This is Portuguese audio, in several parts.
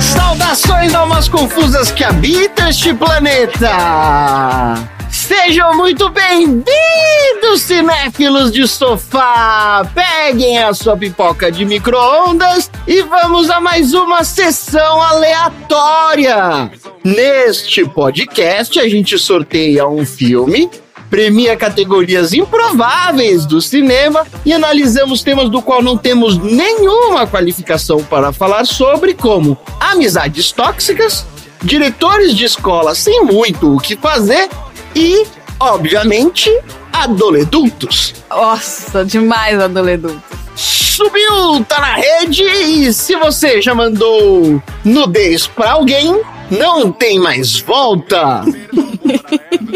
Saudações almas confusas que habitam este planeta! Sejam muito bem-vindos, cinéfilos de sofá! Peguem a sua pipoca de micro-ondas e vamos a mais uma sessão aleatória! Neste podcast, a gente sorteia um filme premia categorias improváveis do cinema e analisamos temas do qual não temos nenhuma qualificação para falar sobre, como amizades tóxicas, diretores de escola sem muito o que fazer e, obviamente, adoledultos. Nossa, demais adoledultos. Subiu, tá na rede e se você já mandou nudez pra alguém, não tem mais volta.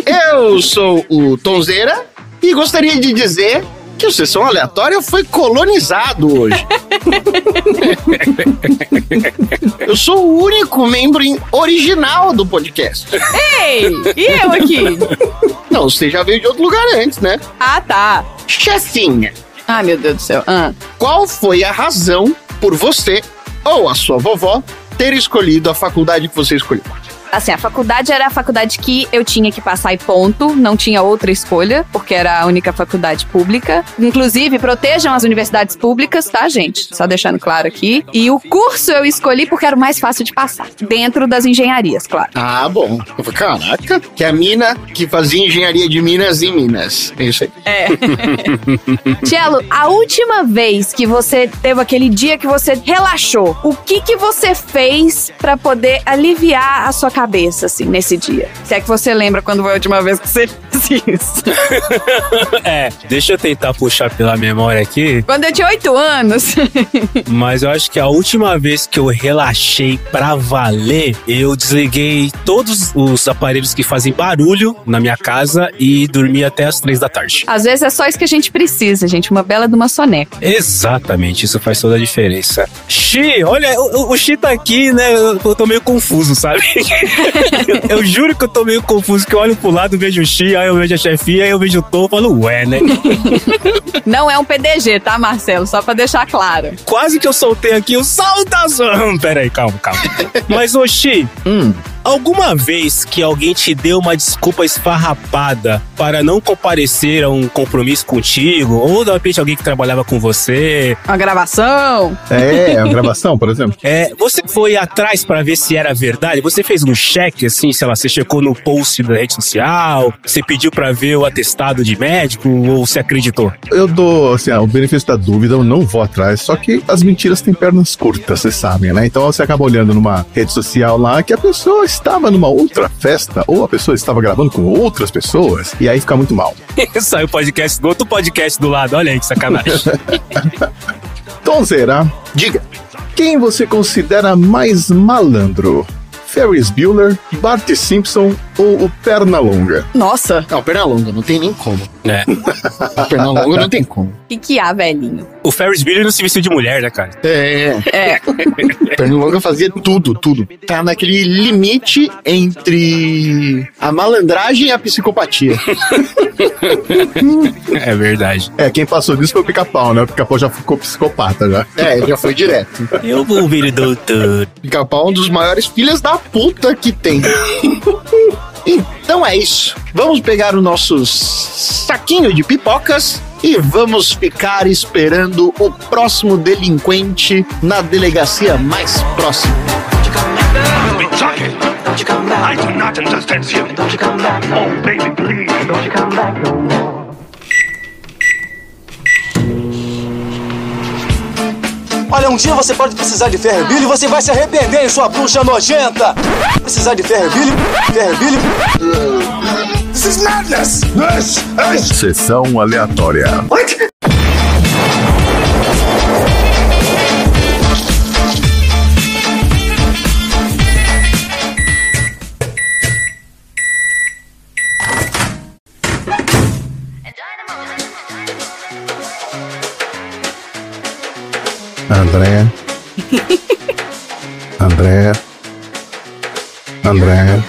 Eu sou o Tonzeira e gostaria de dizer que o Sessão Aleatória foi colonizado hoje. eu sou o único membro original do podcast. Ei, e eu aqui? Não, você já veio de outro lugar antes, né? Ah, tá. Chefinha. Ai, meu Deus do céu. Ah. Qual foi a razão por você ou a sua vovó ter escolhido a faculdade que você escolheu? Assim, a faculdade era a faculdade que eu tinha que passar e ponto, não tinha outra escolha, porque era a única faculdade pública. Inclusive, protejam as universidades públicas, tá, gente? Só deixando claro aqui. E o curso eu escolhi porque era o mais fácil de passar, dentro das engenharias, claro. Ah, bom. Caraca, que é a mina que fazia engenharia de Minas em Minas. É isso aí. É. Tielo, a última vez que você teve aquele dia que você relaxou, o que que você fez para poder aliviar a sua cabeça? Cabeça, assim, nesse dia? Se é que você lembra quando foi a última vez que você fez isso. é, deixa eu tentar puxar pela memória aqui. Quando eu tinha oito anos. Mas eu acho que a última vez que eu relaxei pra valer, eu desliguei todos os aparelhos que fazem barulho na minha casa e dormi até as três da tarde. Às vezes é só isso que a gente precisa, gente. Uma bela de uma soneca. Exatamente, isso faz toda a diferença. Xi, olha, o, o Xi tá aqui, né? Eu, eu tô meio confuso, sabe? eu juro que eu tô meio confuso, que eu olho pro lado, vejo o Xi, aí eu vejo a chefia, aí eu vejo o Tom, falo, ué, né? Não é um PDG, tá, Marcelo? Só pra deixar claro. Quase que eu soltei aqui o saltação. Pera aí, calma, calma. Mas, ô Xi, hum. Alguma vez que alguém te deu uma desculpa esfarrapada para não comparecer a um compromisso contigo, ou de repente alguém que trabalhava com você? Uma gravação? É, uma gravação, por exemplo. É, você foi atrás para ver se era verdade? Você fez um cheque, assim, sei lá, você checou no post da rede social, você pediu para ver o atestado de médico, ou você acreditou? Eu dou, assim, o benefício da dúvida, eu não vou atrás, só que as mentiras têm pernas curtas, vocês sabem, né? Então você acaba olhando numa rede social lá que a pessoa estava numa outra festa ou a pessoa estava gravando com outras pessoas e aí fica muito mal. Saiu o podcast do outro podcast do lado, olha aí que sacanagem. Tonzeira, diga, quem você considera mais malandro? Ferris Bueller, Bart Simpson ou o Pernalonga? Nossa. Não, Pernalonga, não tem nem como. É. Pernalonga não tem como. O que, que há, velhinho? O Ferris Bueller não se vestiu de mulher, né, cara? É. É. Pernalonga fazia tudo, tudo. Tá naquele limite entre a malandragem e a psicopatia. é verdade. É, quem passou disso foi o pica-pau, né? O pica-pau já ficou psicopata já. É, já foi direto. Eu vou vir doutor. Pica-pau é um dos maiores filhos da puta que tem. Então é isso. Vamos pegar o nosso saquinho de pipocas e vamos ficar esperando o próximo delinquente na delegacia mais próxima. I do not understand you. Oh, baby, please. Don't you come back no more. Olha, um dia você pode precisar de ferrobilho e você vai se arrepender, sua bruxa nojenta! Precisar de ferrobilho, ferrobilho. This is madness! This is... Sessão aleatória. What? André. André. André.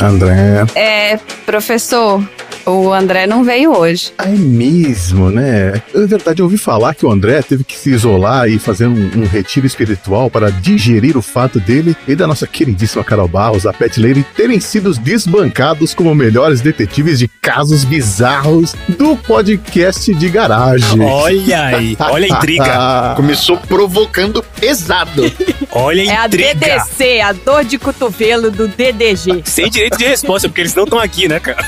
André. É, professor, O André não veio hoje. É mesmo, né? Na verdade, eu ouvi falar que o André teve que se isolar e fazer um, um retiro espiritual para digerir o fato dele e da nossa queridíssima Carol Barros, a Pet Lady, terem sido desbancados como melhores detetives de casos bizarros do podcast de garagem. Olha aí, olha a intriga. Começou provocando pesado. Olha É a a intriga. DDC, a dor de cotovelo do DDG. Sem direito de resposta, porque eles não estão aqui, né, cara?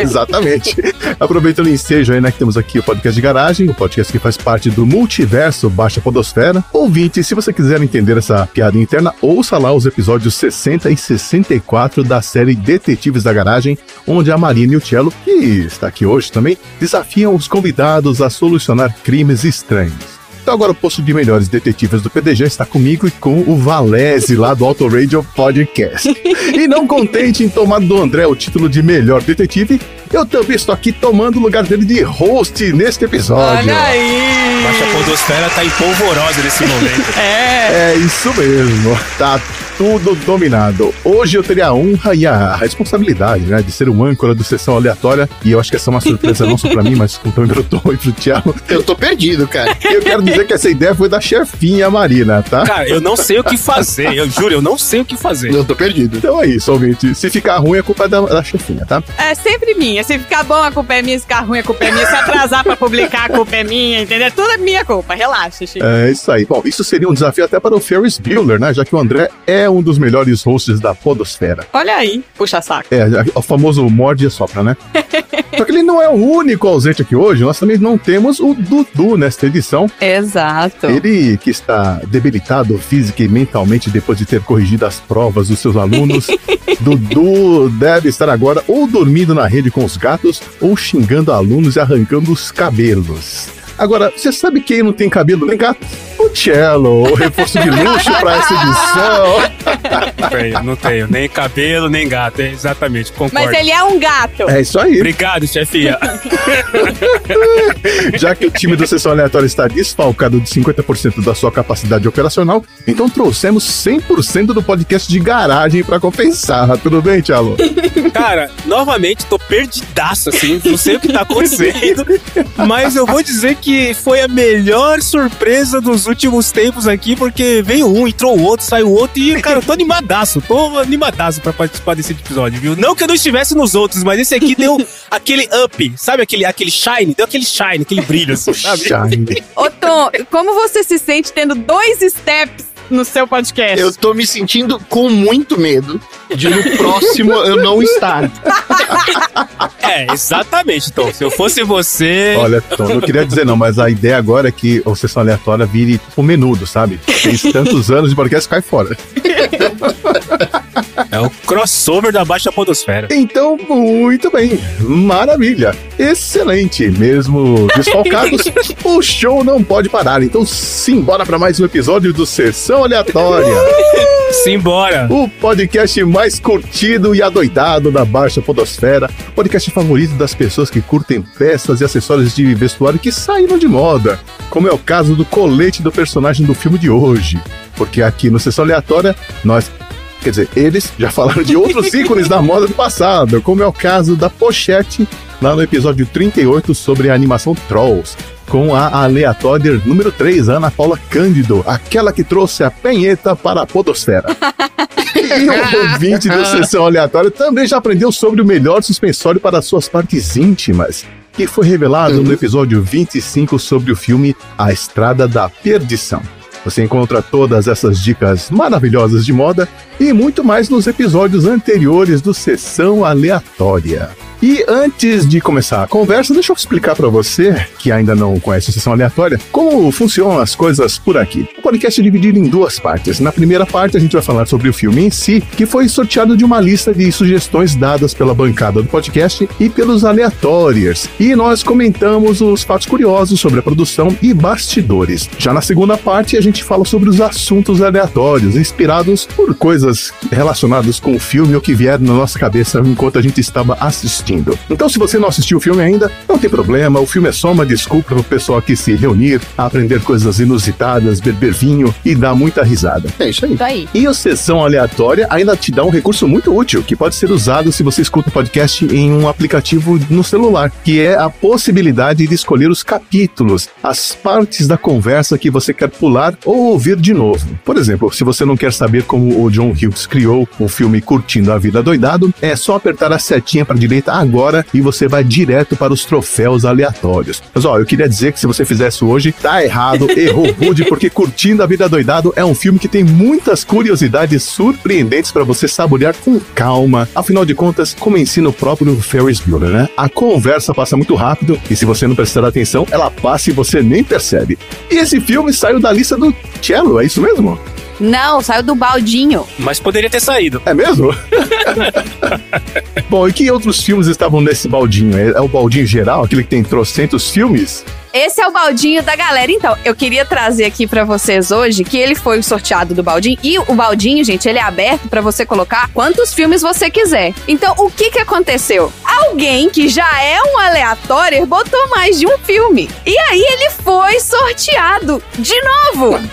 Exatamente. Aproveitando o ensejo aí, né, que temos aqui o podcast de garagem, o podcast que faz parte do multiverso Baixa Podosfera. Ouvinte, se você quiser entender essa piada interna, ouça lá os episódios 60 e 64 da série Detetives da Garagem, onde a Marina e o Cello, que está aqui hoje também, desafiam os convidados a solucionar crimes estranhos. Então agora o posto de melhores detetives do PDG está comigo e com o Valese lá do Auto Radio Podcast. e não contente em tomar do André o título de melhor detetive, eu também estou aqui tomando o lugar dele de host neste episódio. aí! Baixa Podosfera tá em polvorosa nesse momento. É. É isso mesmo, tá tudo dominado. Hoje eu teria a honra e a responsabilidade, né, de ser o âncora do Sessão Aleatória, e eu acho que essa é uma surpresa não só pra mim, mas também pro Tom e pro Thiago. Eu tô perdido, cara. Eu quero dizer que essa ideia foi da chefinha Marina, tá? Cara, eu não sei o que fazer. Eu juro, eu não sei o que fazer. Eu tô perdido. Então é isso, ouvinte. Se ficar ruim, a culpa é da, da chefinha, tá? É sempre minha. Se ficar bom, a culpa é minha. Se ficar ruim, a culpa é minha. Se atrasar pra publicar, a culpa é minha, entendeu? Tudo é minha culpa. Relaxa, Chico. É isso aí. Bom, isso seria um desafio até para o Ferris Bueller, né? Já que o André é um dos melhores hosts da podosfera. Olha aí. Puxa saco. É, o famoso morde e sopra, né? Só que ele não é o único ausente aqui hoje. Nós também não temos o Dudu nesta edição. Exato. Ele que está debilitado física e mentalmente depois de ter corrigido as provas dos seus alunos. Dudu deve estar agora ou dormindo na rede com os gatos ou xingando alunos e arrancando os cabelos. Agora, você sabe quem não tem cabelo nem gato? O Cello, o reforço de luxo para essa edição. Não tenho, não tenho. Nem cabelo, nem gato. É exatamente, concordo. Mas ele é um gato. É isso aí. Obrigado, chefia. Já que o time do Sessão Aleatória está desfalcado de 50% da sua capacidade operacional, então trouxemos 100% do podcast de garagem para compensar. Tudo bem, Tchalo? Cara, novamente, tô perdidaço, assim. Não sei o que tá acontecendo. Mas eu vou dizer que foi a melhor surpresa dos últimos tempos aqui, porque veio um, entrou o outro, saiu o outro. E, cara, eu tô animadaço. Tô animadaço pra participar desse episódio, viu? Não que eu não estivesse nos outros, mas esse aqui deu aquele up, sabe? Aquele, aquele shine, deu aquele shine, aquele brilho, assim, sabe? Shine. Ô, Tom, como você se sente tendo dois steps no seu podcast? Eu tô me sentindo com muito medo de no próximo eu não estar. É, exatamente, Tom. Se eu fosse você. Olha, Tom, não queria dizer não, mas a ideia agora é que o Sessão Aleatória vire tipo menudo, sabe? Fez tantos anos de podcast, cai fora. É o crossover da Baixa Podosfera. Então, muito bem. Maravilha. Excelente. Mesmo desfalcados, o show não pode parar. Então, simbora para mais um episódio do Sessão Aleatória. Simbora. O podcast mais curtido e adoidado da Baixa Podosfera. Podcast favorito das pessoas que curtem peças e acessórios de vestuário que saíram de moda. Como é o caso do colete do personagem do filme de hoje. Porque aqui no Sessão Aleatória, nós Quer dizer, eles já falaram de outros ícones da moda do passado, como é o caso da pochete lá no episódio 38 sobre a animação Trolls, com a aleatória número 3, Ana Paula Cândido, aquela que trouxe a penheta para a podosfera. E o ouvinte do Sessão Aleatória também já aprendeu sobre o melhor suspensório para suas partes íntimas, que foi revelado no episódio 25 sobre o filme A Estrada da Perdição. Você encontra todas essas dicas maravilhosas de moda e muito mais nos episódios anteriores do Sessão Aleatória. E antes de começar a conversa, deixa eu explicar para você, que ainda não conhece a Sessão Aleatória, como funcionam as coisas por aqui. O podcast é dividido em duas partes. Na primeira parte, a gente vai falar sobre o filme em si, que foi sorteado de uma lista de sugestões dadas pela bancada do podcast e pelos aleatórios. E nós comentamos os fatos curiosos sobre a produção e bastidores. Já na segunda parte, a gente fala sobre os assuntos aleatórios, inspirados por coisas relacionadas com o filme ou que vieram na nossa cabeça enquanto a gente estava assistindo. Assistindo. Então, se você não assistiu o filme ainda, não tem problema, o filme é só uma desculpa pro pessoal aqui se reunir, aprender coisas inusitadas, beber vinho e dar muita risada. É isso aí. Isso aí. E a sessão aleatória ainda te dá um recurso muito útil, que pode ser usado se você escuta o podcast em um aplicativo no celular, que é a possibilidade de escolher os capítulos, as partes da conversa que você quer pular ou ouvir de novo. Por exemplo, se você não quer saber como o John Hughes criou o filme Curtindo a Vida Doidado, é só apertar a setinha para direita agora e você vai direto para os troféus aleatórios. Mas ó, eu queria dizer que se você fizesse hoje, tá errado, errou rude, porque Curtindo a Vida Doidado é um filme que tem muitas curiosidades surpreendentes para você saborear com calma. Afinal de contas, como ensina o próprio Ferris Bueller, né? A conversa passa muito rápido e se você não prestar atenção, ela passa e você nem percebe. E esse filme saiu da lista do Cello, é isso mesmo? Não, saiu do baldinho. Mas poderia ter saído. É mesmo? Bom, e que outros filmes estavam nesse baldinho? É, é o baldinho geral, aquele que tem trocentos filmes? Esse é o baldinho da galera. Então, eu queria trazer aqui pra vocês hoje que ele foi o sorteado do baldinho. E o baldinho, gente, ele é aberto pra você colocar quantos filmes você quiser. Então, o que que aconteceu? Alguém que já é um aleatório botou mais de um filme. E aí ele foi sorteado de novo.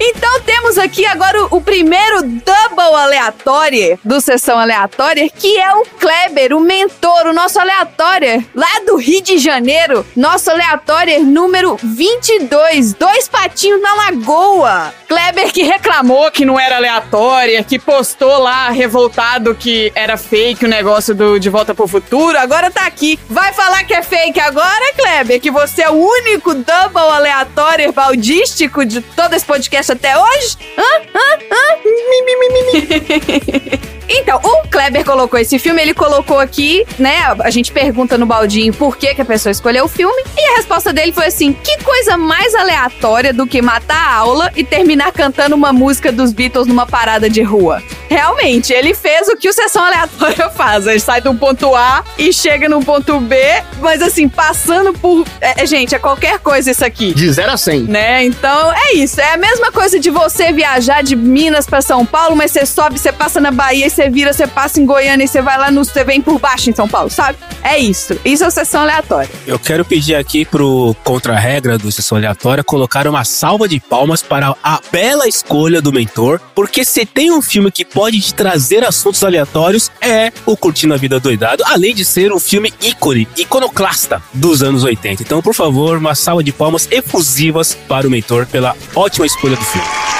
Então temos aqui agora o, o primeiro double aleatório do Sessão Aleatória, que é o Kleber, o mentor, o nosso aleatório lá do Rio de Janeiro. Nosso aleatório número 22, dois patinhos na lagoa. Kleber que reclamou que não era aleatória, que postou lá revoltado que era fake o negócio do De Volta pro Futuro, agora tá aqui. Vai falar que é fake agora, Kleber? Que você é o único double aleatório baldístico de todo esse podcast até hoje? Hã? Hã? Hã? Mi, mi, mi, mi, mi. Então, o Kleber colocou esse filme, ele colocou aqui, né? A gente pergunta no baldinho por que, que a pessoa escolheu o filme, e a resposta dele foi assim: que coisa mais aleatória do que matar a aula e terminar cantando uma música dos Beatles numa parada de rua? Realmente, ele fez o que o Sessão Aleatória faz. Ele sai do ponto A e chega no ponto B, mas assim, passando por. É, é, gente, é qualquer coisa isso aqui De 0 a 100. né? Então é isso. É a mesma coisa de você viajar de Minas pra São Paulo, mas você sobe, você passa na Bahia, e você vira, você passa em Goiânia e você vai lá no. Você vem por baixo em São Paulo, sabe? É isso. Isso é sessão aleatória. Eu quero pedir aqui pro contra-regra do Sessão Aleatória colocar uma salva de palmas para a bela escolha do mentor, porque se tem um filme que pode te trazer assuntos aleatórios, é o Curtindo a Vida Doidado, além de ser um filme ícone, iconoclasta dos anos 80. Então, por favor, uma salva de palmas efusivas para o mentor pela ótima escolha do filme.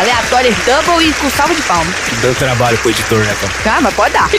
Aleatória double e com salva de palmas. Dando trabalho pro editor, né, cara? Calma, pode dar.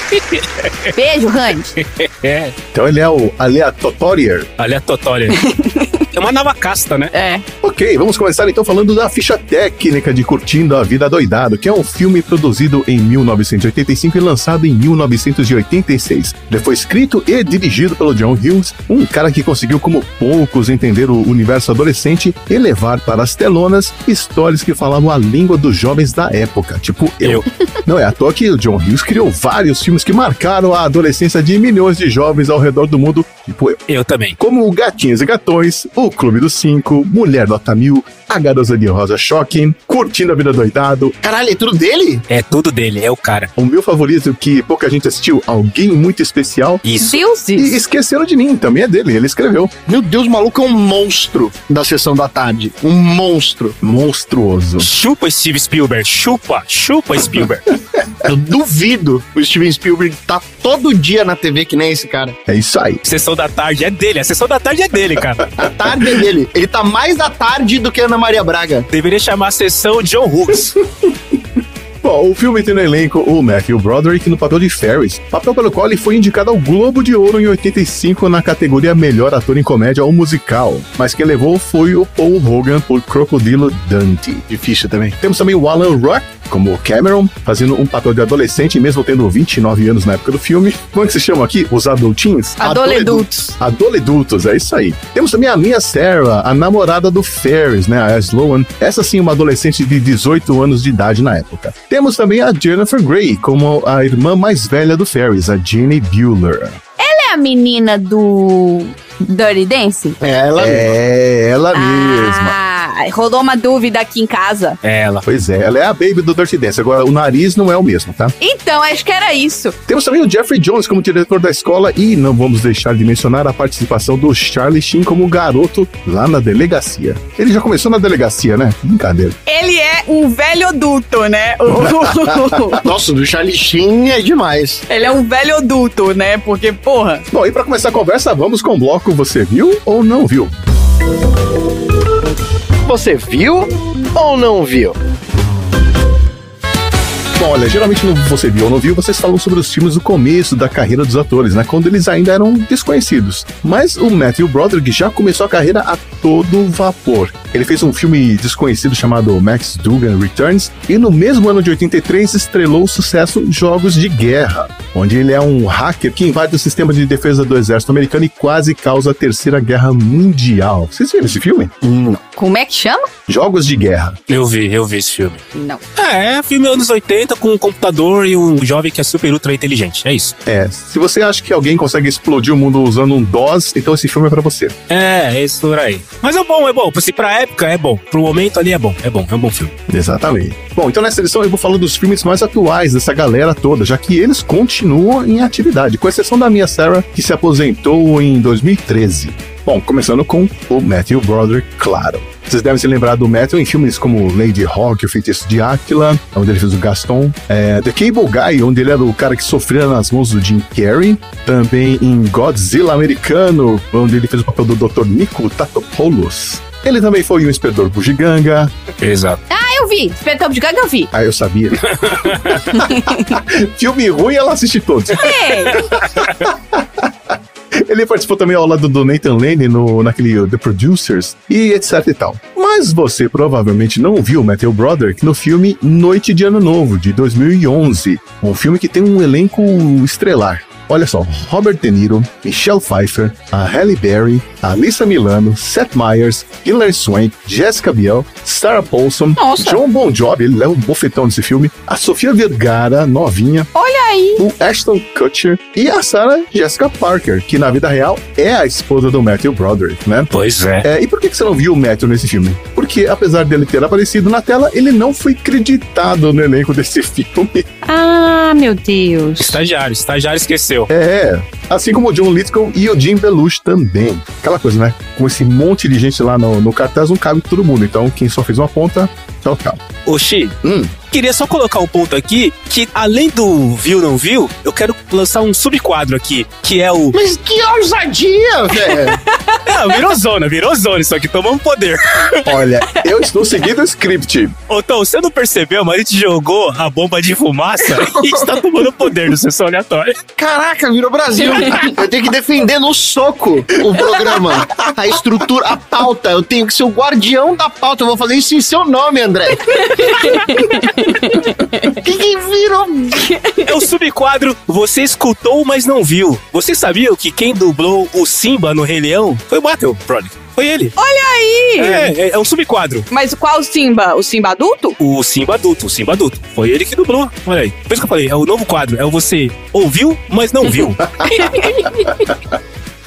Beijo, Randy. É, então ele é o aleatório. aleatória. é uma nova casta, né? É. Ok, vamos começar então falando da ficha técnica de Curtindo a Vida Doidado, que é um filme produzido em 1985 e lançado em 1986. Ele foi escrito e dirigido pelo John Hughes, um cara que conseguiu, como poucos, entender o universo adolescente e levar para as telonas histórias que falavam a língua dos jovens da época, tipo eu. Não é à toa que o John Hughes criou vários filmes que marcaram a adolescência de milhões de jovens ao redor do mundo, tipo eu. Eu também. Como Gatinhos e Gatões, o Clube dos Cinco, Mulher Nota Mil, A Garota de Rosa Shocking, Curtindo a Vida Doidado. Caralho, é tudo dele? É tudo dele, é o cara. O meu favorito que pouca gente assistiu, Alguém Muito Especial. Isso. E Deuses. Esqueceram de mim, também é dele, ele escreveu. Meu Deus, o maluco é um monstro da sessão da tarde. Um monstro. Monstruoso. Chupa Steve Spielberg, chupa, chupa Spielberg. Eu duvido o Steven Spielberg tá todo dia na TV que nem esse cara. É isso aí. sessão da tarde é dele, a sessão da tarde é dele, cara. A tarde é dele. Ele tá mais à tarde do que Ana Maria Braga. Deveria chamar a sessão John Hughes. Bom, o filme tem no elenco o Matthew Broderick no papel de Ferris, papel pelo qual ele foi indicado ao Globo de Ouro em 85 na categoria Melhor Ator em Comédia ou Musical. Mas quem levou foi o Paul Hogan por Crocodilo Dundee. Difícil também. Temos também o Alan Ruck como Cameron, fazendo um papel de adolescente, mesmo tendo 29 anos na época do filme. Como é que se chamam aqui? Os adultinhos? Adoledutos. Adoledutos, é isso aí. Temos também a Mia Sarah, a namorada do Ferris, né, a Sloan. Essa sim, uma adolescente de 18 anos de idade na época. Temos também a Jennifer Grey, como a irmã mais velha do Ferris, a Jeannie Bueller. Ela é a menina do Dirty Dancing? É, ela É ela mesma. Ah, Ah, rolou uma dúvida aqui em casa. Ela. Pois é, ela é a baby do Dirty Dance. Agora, o nariz não é o mesmo, tá? Então, acho que era isso. Temos também o Jeffrey Jones como diretor da escola e não vamos deixar de mencionar a participação do Charlie Sheen como garoto lá na delegacia. Ele já começou na delegacia, né? Brincadeira. Ele é um velho adulto, né? Nossa, do Charlie Sheen é demais. Ele é um velho adulto, né? Porque, porra. Bom, e pra começar a conversa, vamos com o bloco Você Viu ou Não Viu? Você viu ou não viu? Bom, olha, geralmente no Você Viu ou Não Viu, vocês falam sobre os filmes do começo da carreira dos atores, né? Quando eles ainda eram desconhecidos. Mas o Matthew Broderick já começou a carreira a todo vapor. Ele fez um filme desconhecido chamado Max Dugan Returns e no mesmo ano de 83 estrelou o sucesso Jogos de Guerra, onde ele é um hacker que invade o sistema de defesa do exército americano e quase causa a Terceira Guerra Mundial. Vocês viram esse filme? Como é que chama? Jogos de Guerra. Eu vi, eu vi esse filme. Não. É, filme anos 80 com um computador e um jovem que é super ultra inteligente. É isso. É, se você acha que alguém consegue explodir o mundo usando um DOS, então esse filme é pra você. É, é isso por aí. Mas é bom, é bom. Se pra época é bom. Pro momento ali é bom. É bom, é um bom filme. Exatamente. Bom, então nessa edição eu vou falar dos filmes mais atuais dessa galera toda, já que eles continuam em atividade, com exceção da minha Sarah, que se aposentou em 2013. Bom, começando com o Matthew Broderick, claro. Vocês devem se lembrar do Matthew em filmes como Lady Hawk, O Feitiço de Áquila, onde ele fez o Gaston. É, The Cable Guy, onde ele era o cara que sofria nas mãos do Jim Carrey. Também em Godzilla Americano, onde ele fez o papel do Dr. Nico Tatopoulos. Ele também foi o Inspetor Bugiganga. Exato. Ah, eu vi. Espetou de gaga eu vi. Ah, eu sabia. Filme ruim, ela assiste todos. Ei, Ele participou também ao lado do Nathan Lane no, naquele The Producers e etc e tal. Mas você provavelmente não viu Matthew Broderick no filme Noite de Ano Novo, de 2011. Um filme que tem um elenco estrelar. Olha só, Robert De Niro, Michelle Pfeiffer, a Halle Berry, a Alyssa Milano, Seth Meyers, Hilary Swank, Jessica Biel, Sarah Paulson, Nossa. John Bon Jovi, ele leva um bofetão nesse filme, a Sofia Vergara, novinha, olha aí. o Ashton Kutcher e a Sarah Jessica Parker, que na vida real é a esposa do Matthew Broderick, né? Pois é. É, e por que que você não viu o Matthew nesse filme? Porque, apesar dele ter aparecido na tela, ele não foi creditado no elenco desse filme. Ah, meu Deus. Estagiário, estagiário esqueceu. É, assim como o John Lithgow e o Jim Belushi também. Aquela coisa, né? Com esse monte de gente lá no, no cartaz, não cabe todo mundo. Então, quem só fez uma ponta, tchau, tchau. Oxi, Hum, queria só colocar um ponto aqui que, além do viu não viu, eu quero lançar um subquadro aqui, que é o. Mas que ousadia, velho! É, virou zona, virou zona, isso aqui tomamos poder. olha, eu estou seguindo o script. Ô, Tom, você não percebeu, mas a gente jogou a bomba de fumaça e está tomando poder no sessão aleatória. Caraca, virou Brasil. Eu tenho que defender no soco o programa. A estrutura, a pauta. Eu tenho que ser o guardião da pauta. Eu vou fazer isso em seu nome, André. que que virou? É o subquadro Você escutou, mas não viu. Você sabia que quem dublou o Simba no Rei Leão foi o Matthew Broderick. Foi ele. Olha aí. É, é, é um subquadro. Mas qual Simba? O Simba adulto? O Simba adulto, o Simba adulto. Foi ele que dublou. Olha aí. Por isso que eu falei, é o novo quadro. É o você ouviu, mas não viu.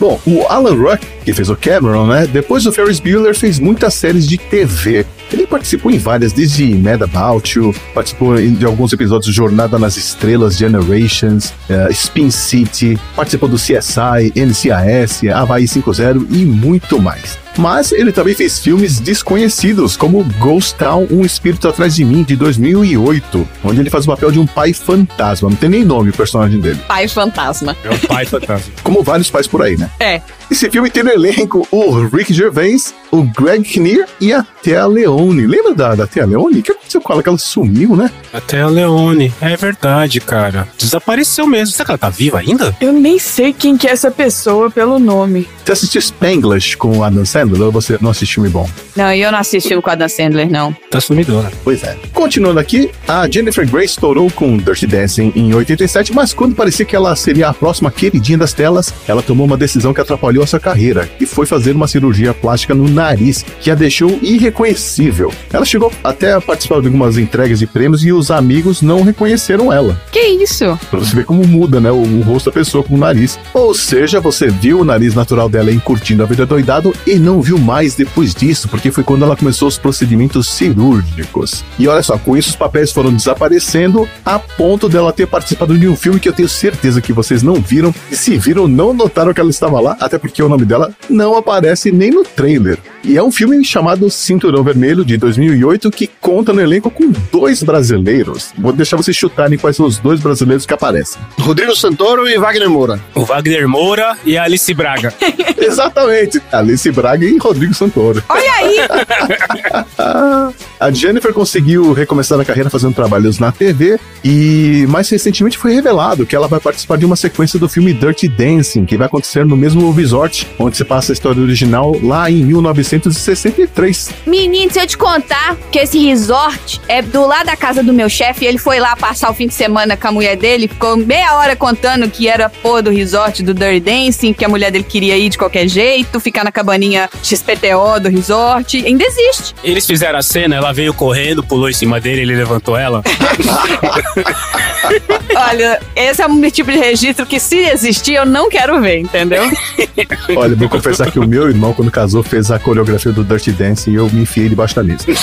Bom, o Alan Ruck, que fez o Cameron, né? Depois do Ferris Bueller, fez muitas séries de TV. Ele participou em várias, desde Mad About You, participou de alguns episódios de Jornada nas Estrelas, Generations, eh, Spin City, participou do CSI, NCIS, Havaí 5.0 e muito mais. Mas ele também fez filmes desconhecidos, como Ghost Town, Um Espírito Atrás de Mim, de 2008, onde ele faz o papel de um pai fantasma. Não tem nem nome o personagem dele. Pai fantasma. É o pai fantasma. Como vários pais por aí, né? É. Esse filme tem no elenco o Rick Gervais, o Greg Kinnear e a Thea Leone. Lembra da, da Thea Leone? O que aconteceu com ela? Que ela sumiu, né? Até a Leone. É verdade, cara. Desapareceu mesmo. Será que ela tá viva ainda? Eu nem sei quem que é essa pessoa pelo nome. Você assistiu Spanglish com o Adam Sandler ou você não assistiu filme bom? Não, eu não assisti o com a Adam Sandler, não. Tá sumidona. Pois é. Continuando aqui, a Jennifer Grey estourou com Dirty Dancing em 87, mas quando parecia que ela seria a próxima queridinha das telas, ela tomou uma decisão que atrapalhou a sua carreira, e foi fazer uma cirurgia plástica no nariz, que a deixou irreconhecível. Ela chegou até a participar de algumas entregas de prêmios e os amigos não reconheceram ela. Que isso? Pra você ver como muda, né? O, o rosto da pessoa com o nariz. Ou seja, você viu o nariz natural dela em curtindo a vida doidado e não viu mais depois disso, porque foi quando ela começou os procedimentos cirúrgicos. E olha só, com isso os papéis foram desaparecendo a ponto dela ter participado de um filme que eu tenho certeza que vocês não viram. E se viram, não notaram que ela estava lá, até porque o nome dela não aparece nem no trailer. E é um filme chamado Cinturão Vermelho, de 2008, que conta no elenco com dois brasileiros. Vou deixar vocês chutarem quais são os dois brasileiros que aparecem. Rodrigo Santoro e Wagner Moura. O Wagner Moura e a Alice Braga. Exatamente, Alice Braga e Rodrigo Santoro. Olha aí! A Jennifer conseguiu recomeçar a carreira fazendo trabalhos na TV e mais recentemente foi revelado que ela vai participar de uma sequência do filme Dirty Dancing, que vai acontecer no mesmo resort onde se passa a história original lá em 1963. Menino, se eu te contar que esse resort é do lado da casa do meu chefe, ele foi lá passar o fim de semana com a mulher dele, ficou meia hora contando que era pô do resort do Dirty Dancing, que a mulher dele queria ir de qualquer jeito, ficar na cabaninha XPTO do resort. Ainda existe. Eles fizeram a cena, ela veio correndo, pulou em cima dele, ele levantou ela. Olha, esse é um tipo de registro que se existir eu não quero ver, entendeu? Olha, vou confessar que o meu irmão, quando casou, fez a coreografia do Dirty Dancing e eu me enfiei debaixo da mesa.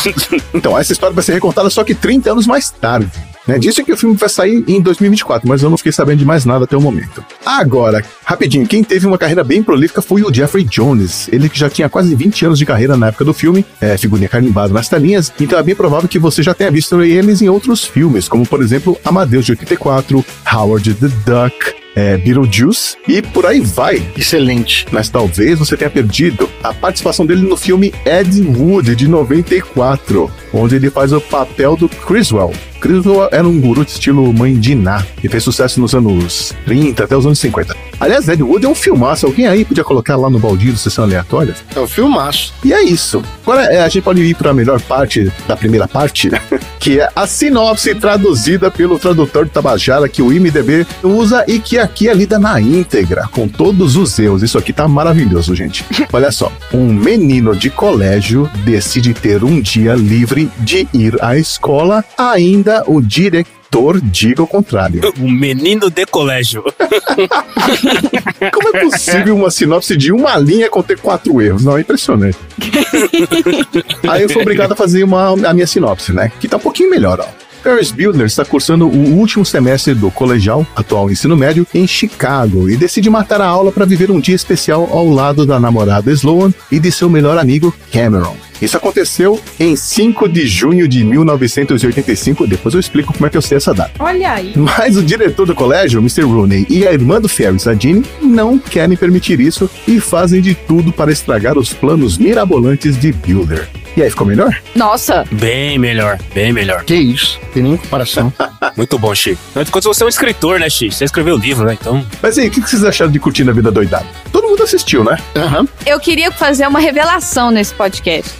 Então, essa história vai ser recontada só que 30 anos mais tarde. Né? Dizem que o filme vai sair em 2024, mas eu não fiquei sabendo de mais nada até o momento. Agora, rapidinho, quem teve uma carreira bem prolífica foi o Jeffrey Jones. Ele que já tinha quase 20 anos de carreira na época do filme, é, figurinha carimbada nas telinhas, então é bem provável que você já tenha visto eles em outros filmes, como por exemplo Amadeus de 84, Howard the Duck, é, Beetlejuice e por aí vai. Excelente. Mas talvez você tenha perdido a participação dele no filme Ed Wood de 94, onde ele faz o papel do Criswell. Criswell era um guru de estilo Mãe Diná e fez sucesso nos anos 30 até os anos 50. Aliás, Ed Wood é um filmaço. Alguém aí podia colocar lá no baldinho sessão aleatória? É um filmaço. E é isso. Agora é, a gente pode ir para a melhor parte da primeira parte, que é a sinopse traduzida pelo tradutor de Tabajara que o IMDB usa e que aqui é lida na íntegra, com todos os erros. Isso aqui tá maravilhoso, gente. Olha só. Um menino de colégio decide ter um dia livre de ir à escola, ainda o diretor diga o contrário. Um menino de colégio. Como é possível uma sinopse de uma linha conter quatro erros? Não, é impressionante. Aí eu fui obrigado a fazer uma, a minha sinopse, né? Que tá um pouquinho melhor, ó. Ferris Bueller está cursando o último semestre do colegial, atual ensino médio, em Chicago e decide matar a aula para viver um dia especial ao lado da namorada Sloan e de seu melhor amigo Cameron. Isso aconteceu em 5 de junho de 1985. Depois eu explico como é que eu sei essa data. Olha aí. Mas o diretor do colégio, Mr. Rooney, e a irmã do Ferris, a Jeannie, não querem permitir isso e fazem de tudo para estragar os planos mirabolantes de Bueller. E aí, ficou melhor? Nossa. Bem melhor, bem melhor. Que isso, tem nem comparação. Muito bom, Chi. Afinal de contas, você é um escritor, né, Chi? Você escreveu o livro, né? Então. Mas aí, o que vocês acharam de curtir a vida doidada? Todo mundo assistiu, né? Aham. Eu queria fazer uma revelação nesse podcast.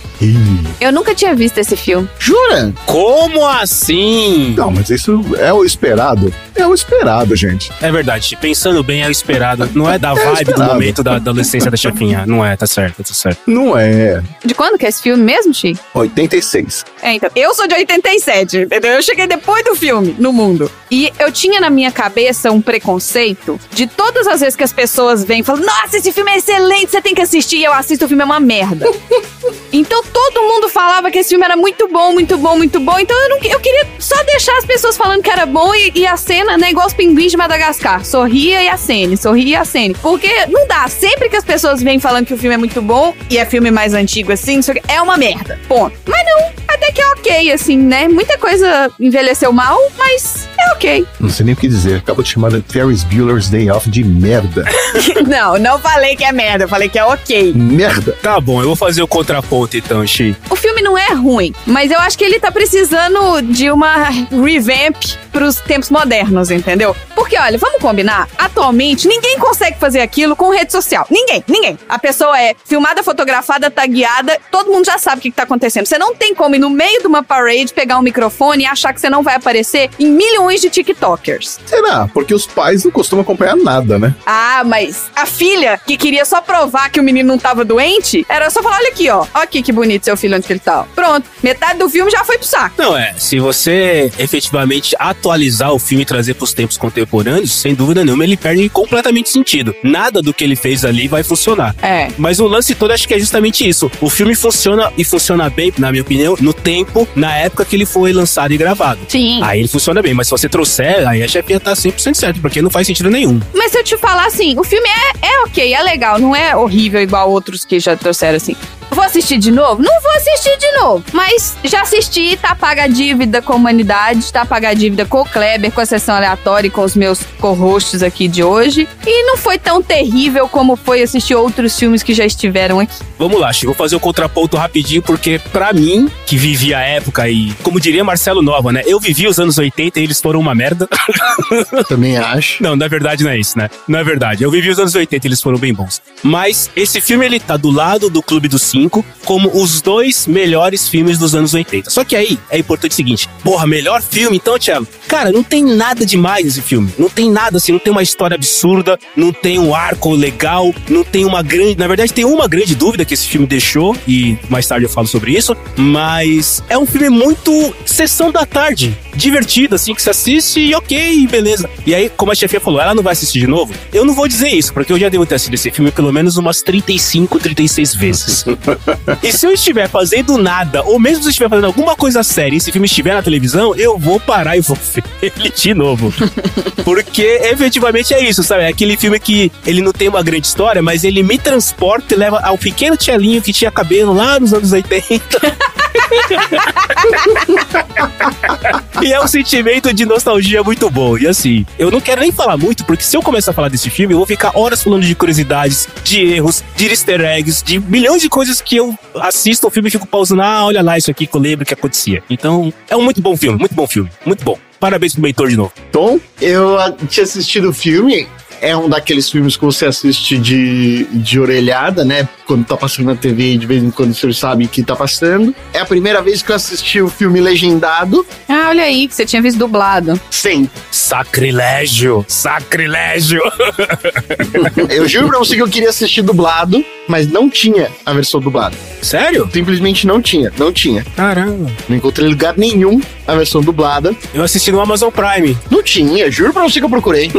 Eu nunca tinha visto esse filme. Jura? Como assim? Não, mas isso é o esperado. É o esperado, gente. É verdade. Pensando bem, é o esperado. Não é da É vibe do esperado. momento da adolescência da chefinha. Não é, tá certo, tá certo. Não é. De quando que é esse filme mesmo, Chi? 86. É, então. Eu sou de 87, entendeu? Eu cheguei depois do filme no mundo. E eu tinha na minha cabeça um preconceito de todas as vezes que as pessoas vêm e falam: Nossa, esse filme é excelente, você tem que assistir. E eu assisto o filme, é uma merda. então todo mundo falava que esse filme era muito bom, muito bom, muito bom. Então eu, não, eu queria só deixar as pessoas falando que era bom e, e a cena, né, igual os pinguins de Madagascar. Sorria e acene, sorria e acene. Porque não dá. Sempre que as pessoas vêm falando que o filme é muito bom, e é filme mais antigo assim, é uma merda. Ponto. Mas não, até que é ok, assim, né? Muita coisa envelheceu mal, mas é ok. Não sei nem o que dizer. Acabou de chamar de Ferris Bueller's Day Off de merda. não, não falei que é merda, eu falei que é ok. merda. Tá bom, eu vou fazer o contraponto então, O filme não é ruim, mas eu acho que ele tá precisando de uma revamp pros tempos modernos, entendeu? Porque, olha, vamos combinar? Atualmente, ninguém consegue fazer aquilo com rede social. Ninguém, ninguém. A pessoa é filmada, fotografada, tagueada, todo mundo já sabe o que, que tá acontecendo. Você não tem como ir no meio de uma parade, pegar um microfone e achar que você não vai aparecer em milhões de TikTokers. Será? Porque os pais não costumam acompanhar nada, né? Ah, mas a filha que queria só provar que o menino não tava doente, era só falar: olha aqui, ó. Olha aqui que bonito seu filho onde que ele tá. Pronto. Metade do filme já foi pro saco. Não, é. Se você efetivamente atualizar o filme e trazer pros tempos contemporâneos, sem dúvida nenhuma, ele perde completamente sentido. Nada do que ele fez ali vai funcionar. É. Mas o lance todo acho que é justamente isso. O filme funciona e funciona bem, na minha opinião, no tempo, na época que ele foi lançado e gravado. Sim. Aí ele funciona bem, mas se você trouxer, aí a chefia tá 100% certo, porque não faz sentido nenhum. Mas se eu te falar assim, o filme é, é ok, é legal, não é horrível igual outros que já trouxeram assim. Vou assistir de novo? Não vou assistir de novo. Mas já assisti, tá paga a dívida com a humanidade, tá paga a dívida com o Kleber, com a sessão aleatória e com os meus co-hosts aqui de hoje. E não foi tão terrível como foi assistir outros filmes que já estiveram aqui. Vamos lá, Chico, vou fazer o contraponto rapidinho, porque pra mim, que vivi a época e, como diria Marcelo Nova, né? Eu vivi os anos 80 e eles foram uma merda. Também acho. Não, na verdade não é isso, né? Não é verdade. Eu vivi os anos 80 e eles foram bem bons. Mas esse filme, ele tá do lado do Clube dos Cinco como os dois melhores filmes dos anos 80. Só que aí é importante o seguinte: porra, melhor filme então, Thiago? Cara, não tem nada demais nesse filme. Não tem nada assim, não tem uma história absurda, não tem um arco legal, não tem uma grande. Na verdade, tem uma grande dúvida que esse filme deixou, e mais tarde eu falo sobre isso. Mas é um filme muito sessão da tarde. Divertido, assim, que você assiste e ok, beleza. E aí, como a chefia falou, ela não vai assistir de novo. Eu não vou dizer isso, porque eu já devo ter assistido esse filme pelo menos umas 35, 36 vezes. E se eu estiver fazendo nada, ou mesmo se eu estiver fazendo alguma coisa séria e esse filme estiver na televisão, eu vou parar e vou ver ele de novo. Porque efetivamente é isso, sabe? É aquele filme que ele não tem uma grande história, mas ele me transporta e leva ao pequeno tchelinho que tinha cabelo lá nos anos 80. e é um sentimento de nostalgia muito bom. E assim, eu não quero nem falar muito, porque se eu começar a falar desse filme, eu vou ficar horas falando de curiosidades, de erros, de easter eggs, de milhões de coisas que eu assisto o filme e fico pausando. Ah, olha lá isso aqui que eu lembro que acontecia. Então, é um muito bom filme, muito bom filme, muito bom. Parabéns pro Mentor de novo. Tom, eu tinha assistido o filme. É um daqueles filmes que você assiste de, de orelhada, né? Quando tá passando na TV, de vez em quando você sabe que tá passando. É a primeira vez que eu assisti o filme legendado. Ah, olha aí, que você tinha visto dublado. Sim. Sacrilégio! Sacrilégio! Eu juro pra você que eu queria assistir dublado, mas não tinha a versão dublada. Sério? Simplesmente não tinha, não tinha. Caramba. Não encontrei em lugar nenhum a versão dublada. Eu assisti no Amazon Prime. Não tinha, juro pra você que eu procurei.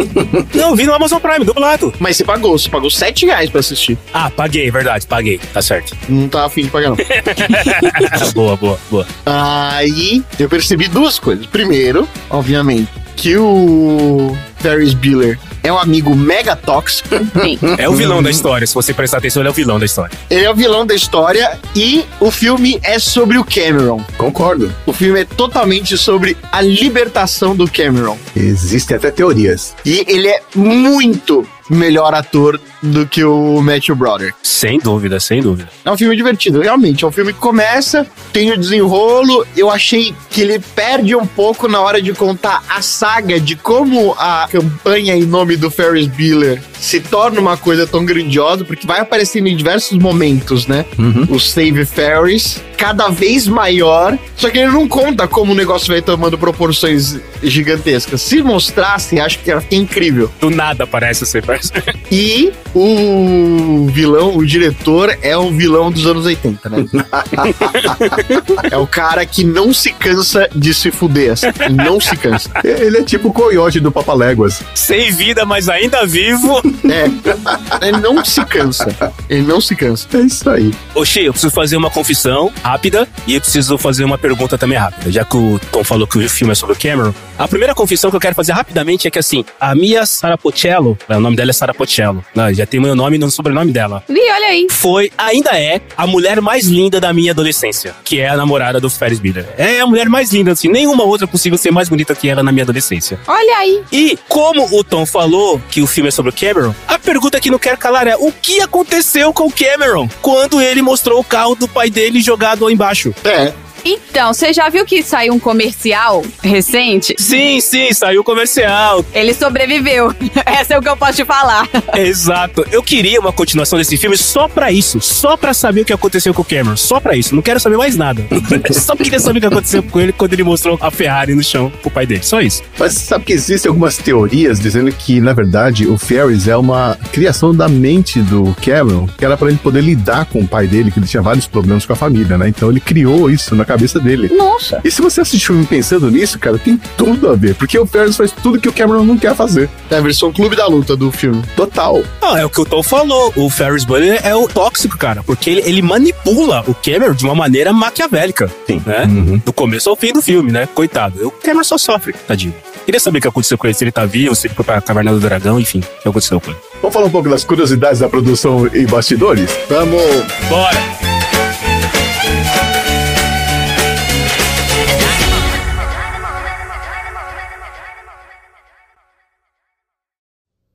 Não, vi no Amazon Prime, dublado. mas você pagou, você pagou 7 reais pra assistir. Ah, paguei, verdade, paguei. Tá certo. Não tá afim de pagar, não. boa, boa, boa. Aí eu percebi duas coisas. Primeiro, obviamente, que o Ferris Bueller é um amigo mega tóxico. Sim. É o vilão da história. Se você prestar atenção, ele é o vilão da história. Ele é o vilão da história e o filme é sobre o Cameron. Concordo. O filme é totalmente sobre a libertação do Cameron. Existem até teorias. E ele é muito melhor ator do que o Matthew Brother. Sem dúvida, sem dúvida. É um filme divertido, realmente. É um filme que começa, tem o desenrolo. Eu achei que ele perde um pouco na hora de contar a saga de como a campanha em nome do Ferris Bueller se torna uma coisa tão grandiosa, porque vai aparecendo em diversos momentos, né? O Save Ferris, cada vez maior. Só que ele não conta como o negócio vai tomando proporções gigantescas. Se mostrasse, acho que ia ficar incrível. Do nada aparece esse personagem. E o vilão, o diretor, é o vilão dos anos 80, né? é o cara que não se cansa de se fuder, assim. Não se cansa. Ele é tipo o coiote do Papaléguas. Sem vida, mas ainda vivo. É. Ele não se cansa. Ele não se cansa. É isso aí. Oxê, eu preciso fazer uma confissão rápida e eu preciso fazer uma pergunta também rápida. Já que o Tom falou que o filme é sobre o Cameron, a primeira confissão que eu quero fazer rapidamente é que assim, a Mia Sarapocello, o nome dela é Sarapocello, né, já tem meu nome no sobrenome dela. Ih, olha aí. Foi, ainda é, a mulher mais linda da minha adolescência, que é a namorada do Ferris Bueller. É a mulher mais linda, assim, nenhuma outra possível ser mais bonita que ela na minha adolescência. Olha aí. E como o Tom falou que o filme é sobre o Cameron, a pergunta que não quer calar é: o que aconteceu com o Cameron quando ele mostrou o carro do pai dele jogado lá embaixo? É. Então, você já viu que saiu um comercial recente? Sim, sim, saiu o comercial. Ele sobreviveu. Essa é o que eu posso te falar. Exato. Eu queria uma continuação desse filme só pra isso. Só pra saber o que aconteceu com o Cameron. Só pra isso. Não quero saber mais nada. só queria saber o que aconteceu com ele quando ele mostrou a Ferrari no chão pro pai dele. Só isso. Mas sabe que existem algumas teorias dizendo que, na verdade, o Ferris é uma criação da mente do Cameron, que era pra ele poder lidar com o pai dele, que ele tinha vários problemas com a família, né? Então ele criou isso na cabeça dele. Nossa. E se você assistir o filme pensando nisso, cara, tem tudo a ver. Porque o Ferris faz tudo que o Cameron não quer fazer. É a versão clube da luta do filme. Total. Ah, é o que o Tom falou. O Ferris Bueller é o tóxico, cara. Porque ele, ele manipula o Cameron de uma maneira maquiavélica. Sim. Né? Uhum. Do começo ao fim do filme, né? Coitado. O Cameron só sofre, tadinho. Queria saber o que aconteceu com ele, se ele tá vivo, se ele foi pra Caverna do Dragão, enfim. O que aconteceu com ele. Vamos falar um pouco das curiosidades da produção e bastidores? Vamos. Bora!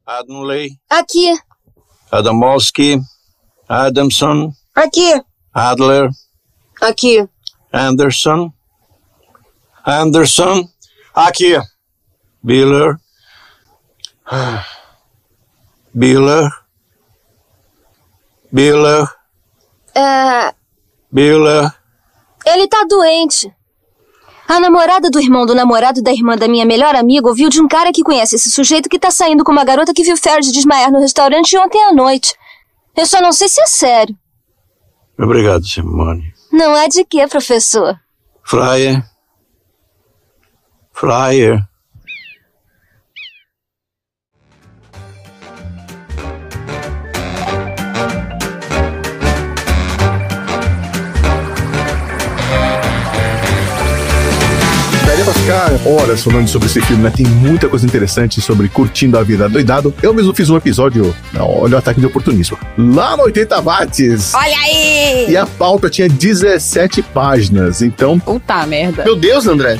Adamley, Aqui, Adamowski, Adamson, aqui, Adler, aqui. Anderson, Anderson, aqui, Biller, Biller, Biller, É, Biller. ele tá doente. A namorada do irmão do namorado da irmã da minha melhor amiga ouviu de um cara que conhece esse sujeito que tá saindo com uma garota que viu Ferris desmaiar no restaurante ontem à noite. Eu só não sei se é sério. Obrigado, Simone. Não é de quê, professor? Flyer. Flyer. Ficar horas falando sobre esse filme, né? Tem muita coisa interessante sobre curtindo a vida doidado. Eu mesmo fiz um episódio, olha o ataque de oportunismo, lá no 80 watts. Olha aí! E a pauta tinha 17 páginas, então Puta merda. Meu Deus, André.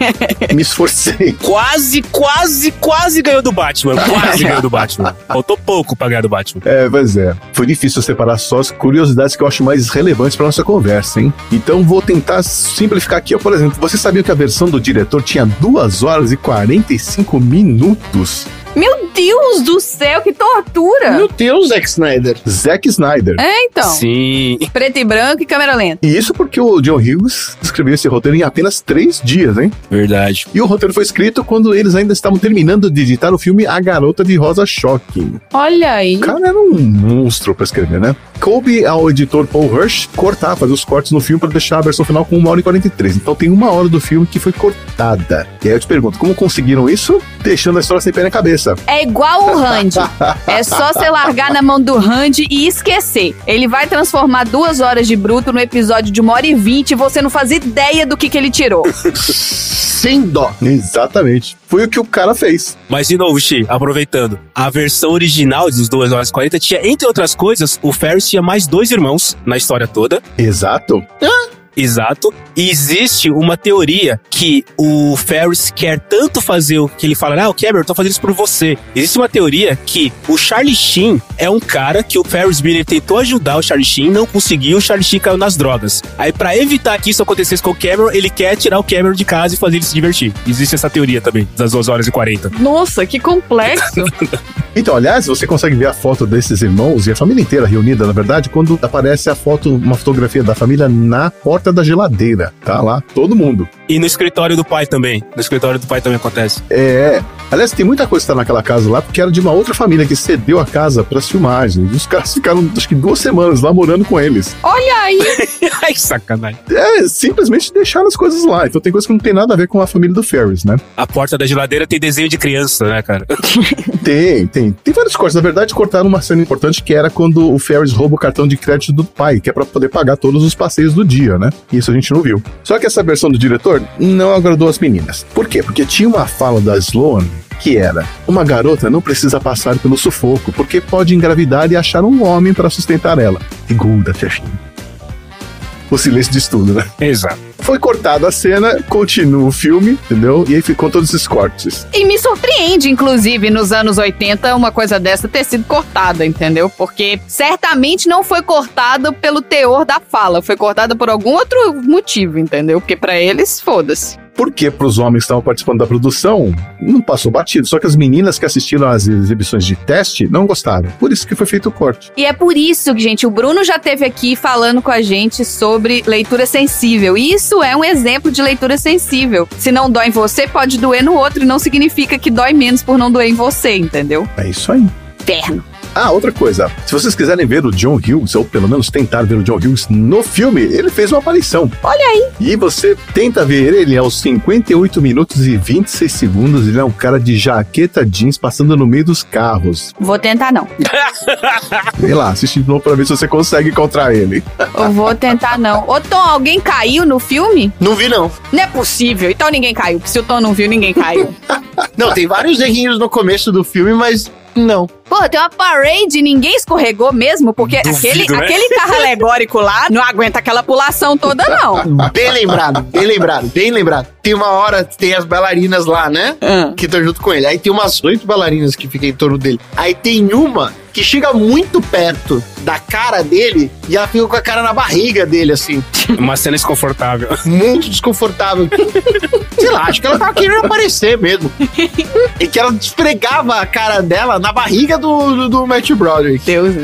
me esforcei. Quase, quase, quase ganhou do Batman. Quase ganhou do Batman. Faltou pouco pra ganhar do Batman. É, pois é. Foi difícil separar só as curiosidades que eu acho mais relevantes para nossa conversa, hein? Então vou tentar simplificar aqui. Ó, Por exemplo, você sabia que a versão do diretor tinha 2 horas e 45 minutos? Meu Deus do céu, que tortura! Meu Deus, Zack Snyder. Zack Snyder. É, então. Sim. Preto e branco e câmera lenta. E isso porque o John Hughes escreveu esse roteiro em apenas três dias, hein? Verdade. E o roteiro foi escrito quando eles ainda estavam terminando de editar o filme A Garota de Rosa Shocking. Olha aí. O cara era um monstro pra escrever, né? Coube ao editor Paul Hirsch cortar, fazer os cortes no filme para deixar a versão final com 1 hora e 43. Então tem uma hora do filme que foi cortada. E aí eu te pergunto, como conseguiram isso? Deixando a história sem pé na cabeça. É igual o Randy. É só você largar na mão do Randy e esquecer. Ele vai transformar duas horas de bruto no episódio de uma hora e vinte e você não faz ideia do que, que ele tirou. Sem dó. Exatamente. Foi o que o cara fez. Mas de novo, Xi, aproveitando, a versão original dos 2 horas e 40 tinha, entre outras coisas, o Ferris tinha mais dois irmãos na história toda. Exato. Exato. E existe uma teoria que o Ferris quer tanto fazer o que ele fala, ah, o Cameron, eu tô fazendo isso por você. Existe uma teoria que o Charlie Sheen é um cara que o Ferris Bueller tentou ajudar o Charlie Sheen, não conseguiu, o Charlie Sheen caiu nas drogas. Aí pra evitar que isso acontecesse com o Cameron, ele quer tirar o Cameron de casa e fazer ele se divertir. Existe essa teoria também, das 2 horas e 40. Nossa, que complexo. Então, aliás, você consegue ver a foto desses irmãos e a família inteira reunida, na verdade, quando aparece a foto, uma fotografia da família na porta da geladeira. Tá lá, todo mundo. E no escritório do pai também. No escritório do pai também acontece. É. Aliás, tem muita coisa que tá naquela casa lá, porque era de uma outra família que cedeu a casa para as filmagens. Os caras ficaram, acho que duas semanas lá morando com eles. Olha aí. Ai, que sacanagem. É, simplesmente deixaram as coisas lá. Então tem coisa que não tem nada a ver com a família do Ferris, né? A porta da geladeira tem desenho de criança, né, cara? Tem, tem. Tem vários cortes. Na verdade, cortaram uma cena importante que era quando o Ferris rouba o cartão de crédito do pai, que é pra poder pagar todos os passeios do dia, né? Isso a gente não viu. Só que essa versão do diretor não agradou as meninas. Por quê? Porque tinha uma fala da Sloan que era: uma garota não precisa passar pelo sufoco, porque pode engravidar e achar um homem para sustentar ela. Segunda, chefinho. O silêncio de estudo, né? Exato. Foi cortada a cena, continua o filme, entendeu? E aí ficou todos esses cortes. E me surpreende, inclusive, nos anos 80, uma coisa dessa ter sido cortada, entendeu? Porque certamente não foi cortada pelo teor da fala, foi cortada por algum outro motivo, entendeu? Porque pra eles, foda-se. Porque para os homens que estavam participando da produção, não passou batido. Só que as meninas que assistiram às exibições de teste não gostaram. Por isso que foi feito o corte. E é por isso que, gente, o Bruno já teve aqui falando com a gente sobre leitura sensível. E isso é um exemplo de leitura sensível. Se não dói em você, pode doer no outro, e não significa que dói menos por não doer em você, entendeu? É isso aí. Inferno. Ah, outra coisa. Se vocês quiserem ver o John Hughes, ou pelo menos tentar ver o John Hughes no filme, ele fez uma aparição. Olha aí. E você tenta ver ele aos 58 minutos e 26 segundos. Ele é um cara de jaqueta jeans passando no meio dos carros. Vou tentar não. Vem lá, assiste de novo pra ver se você consegue encontrar ele. Eu vou tentar não. Ô, Tom, alguém caiu no filme? Não vi, não. Não é possível. Então ninguém caiu. porque Se o Tom não viu, ninguém caiu. Não, tem vários errinhos no começo do filme, mas não. Pô, tem uma parade e ninguém escorregou mesmo, porque Duvido, aquele, né? aquele carro alegórico lá não aguenta aquela pulação toda, não. Bem lembrado, bem lembrado, bem lembrado. Tem uma hora, tem as bailarinas lá, né? Ah. Que estão junto com ele. Aí tem umas oito bailarinas que ficam em torno dele. Aí tem uma que chega muito perto da cara dele e ela fica com a cara na barriga dele, assim. Uma cena desconfortável. Muito desconfortável. Sei lá, acho que ela tava querendo aparecer mesmo. E que ela esfregava a cara dela na barriga do, do, do Matt Broderick. Deus.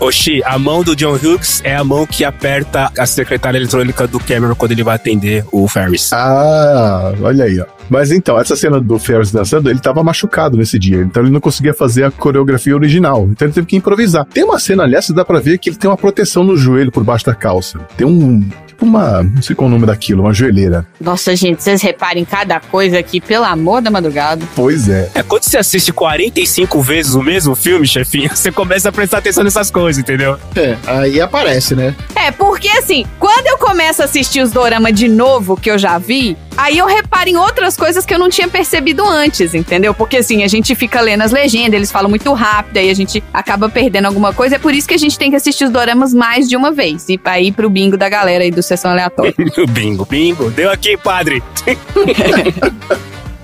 Oxi, a mão do John Hughes é a mão que aperta a secretária eletrônica do Cameron quando ele vai atender o Ferris. Ah, olha aí, ó. Mas então, essa cena do Ferris dançando, ele tava machucado nesse dia, então ele não conseguia fazer a coreografia original, então ele teve que improvisar. Tem uma cena, aliás, que dá pra ver que ele tem uma proteção no joelho por baixo da calça. Tem um, tipo uma, não sei qual é o nome daquilo, uma joelheira. Nossa, gente, vocês reparem cada coisa aqui, pelo amor da madrugada. Pois é. É quando você assiste 45 vezes o mesmo filme, chefinho, você começa a prestar atenção nessas coisas, entendeu? É, aí aparece, né? É, porque assim, quando eu começo a assistir os dorama de novo, que eu já vi, aí eu reparo em outras coisas que eu não tinha percebido antes, entendeu? Porque assim, a gente fica lendo as legendas, eles falam muito rápido, aí a gente acaba perdendo alguma coisa. É por isso que a gente tem que assistir os doramas mais de uma vez. E pra ir pro bingo da galera aí do Sessão Aleatória. bingo, bingo. Deu aqui, padre.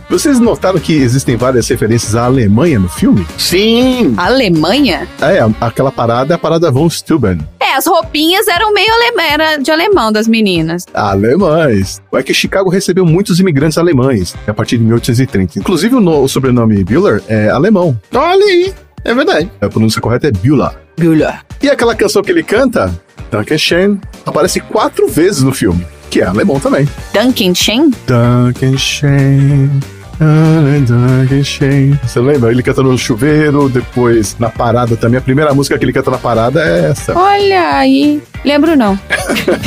Vocês notaram que existem várias referências à Alemanha no filme? Sim. Alemanha? É, aquela parada é a parada von Steuben. É, as roupinhas eram meio alema, era de alemão das meninas. Alemães. É que Chicago recebeu muitos imigrantes alemães a partir de 1830. Inclusive o, no- o sobrenome Bühler é alemão. Olha aí. É verdade. A pronúncia correta é Bühler. Bühler. E aquela canção que ele canta, Dankeschön, aparece quatro vezes no filme, que é alemão também. Duncan Shen? Dankeschön. Dankeschön. Você lembra? Ele canta no chuveiro, depois na parada também. A primeira música que ele canta na parada é essa. Olha aí. Lembro não.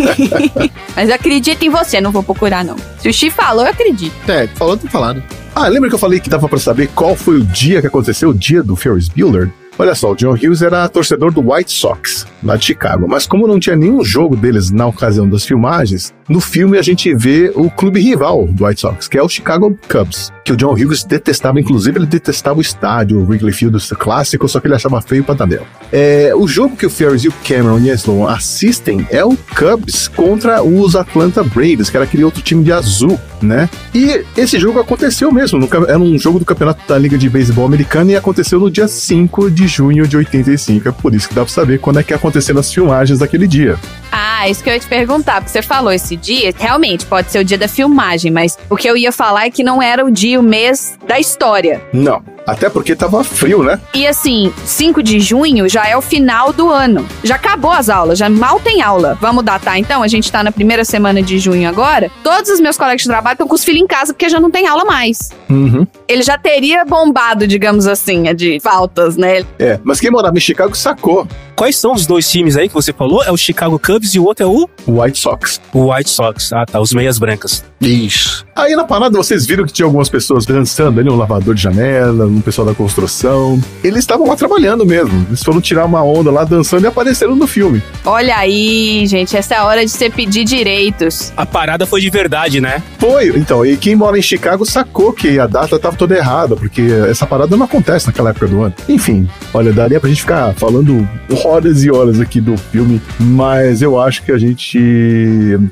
Mas acredito em você, não vou procurar não. Se o Xi falou, eu acredito. É, falou, tá falado. Ah, lembra que eu falei que dava pra saber qual foi o dia que aconteceu, o dia do Ferris Bueller? Olha só, o John Hughes era torcedor do White Sox, lá de Chicago, mas como não tinha nenhum jogo deles na ocasião das filmagens, no filme a gente vê o clube rival do White Sox, que é o Chicago Cubs, que o John Hughes detestava, inclusive ele detestava o estádio, o Wrigley Field o clássico, só que ele achava feio pra Danel. É, o jogo que o Ferris e o Cameron e a Sloan assistem é o Cubs contra os Atlanta Braves, que era aquele outro time de azul, né? E esse jogo aconteceu mesmo, era um jogo do campeonato da Liga de Beisebol Americana e aconteceu no dia 5 de junho de 85. É por isso que dá pra saber quando é que aconteceram as filmagens daquele dia. Ah, isso que eu ia te perguntar, porque você falou esse dia, realmente pode ser o dia da filmagem, mas o que eu ia falar é que não era o dia, o mês da história. Não, até porque tava frio, né? E assim, 5 de junho já é o final do ano. Já acabou as aulas, já mal tem aula. Vamos datar então? A gente tá na primeira semana de junho agora. Todos os meus colegas de trabalho estão com os filhos em casa porque já não tem aula mais. Uhum. Ele já teria bombado, digamos assim, de faltas, né? É, mas quem morava em Chicago sacou Quais são os dois times aí que você falou? É o Chicago Cubs e o outro é o, o White Sox. o White Sox. Ah, tá. Os meias brancas. Isso. Aí na parada vocês viram que tinha algumas pessoas dançando ali, um lavador de janela, um pessoal da construção. Eles estavam lá trabalhando mesmo. Eles foram tirar uma onda lá dançando e apareceram no filme. Olha aí, gente, essa é a hora de você pedir direitos. A parada foi de verdade, né? Foi, então, e quem mora em Chicago sacou que a data tava toda errada, porque essa parada não acontece naquela época do ano. Enfim, olha, daria pra gente ficar falando horas e horas aqui do filme, mas eu acho que a gente.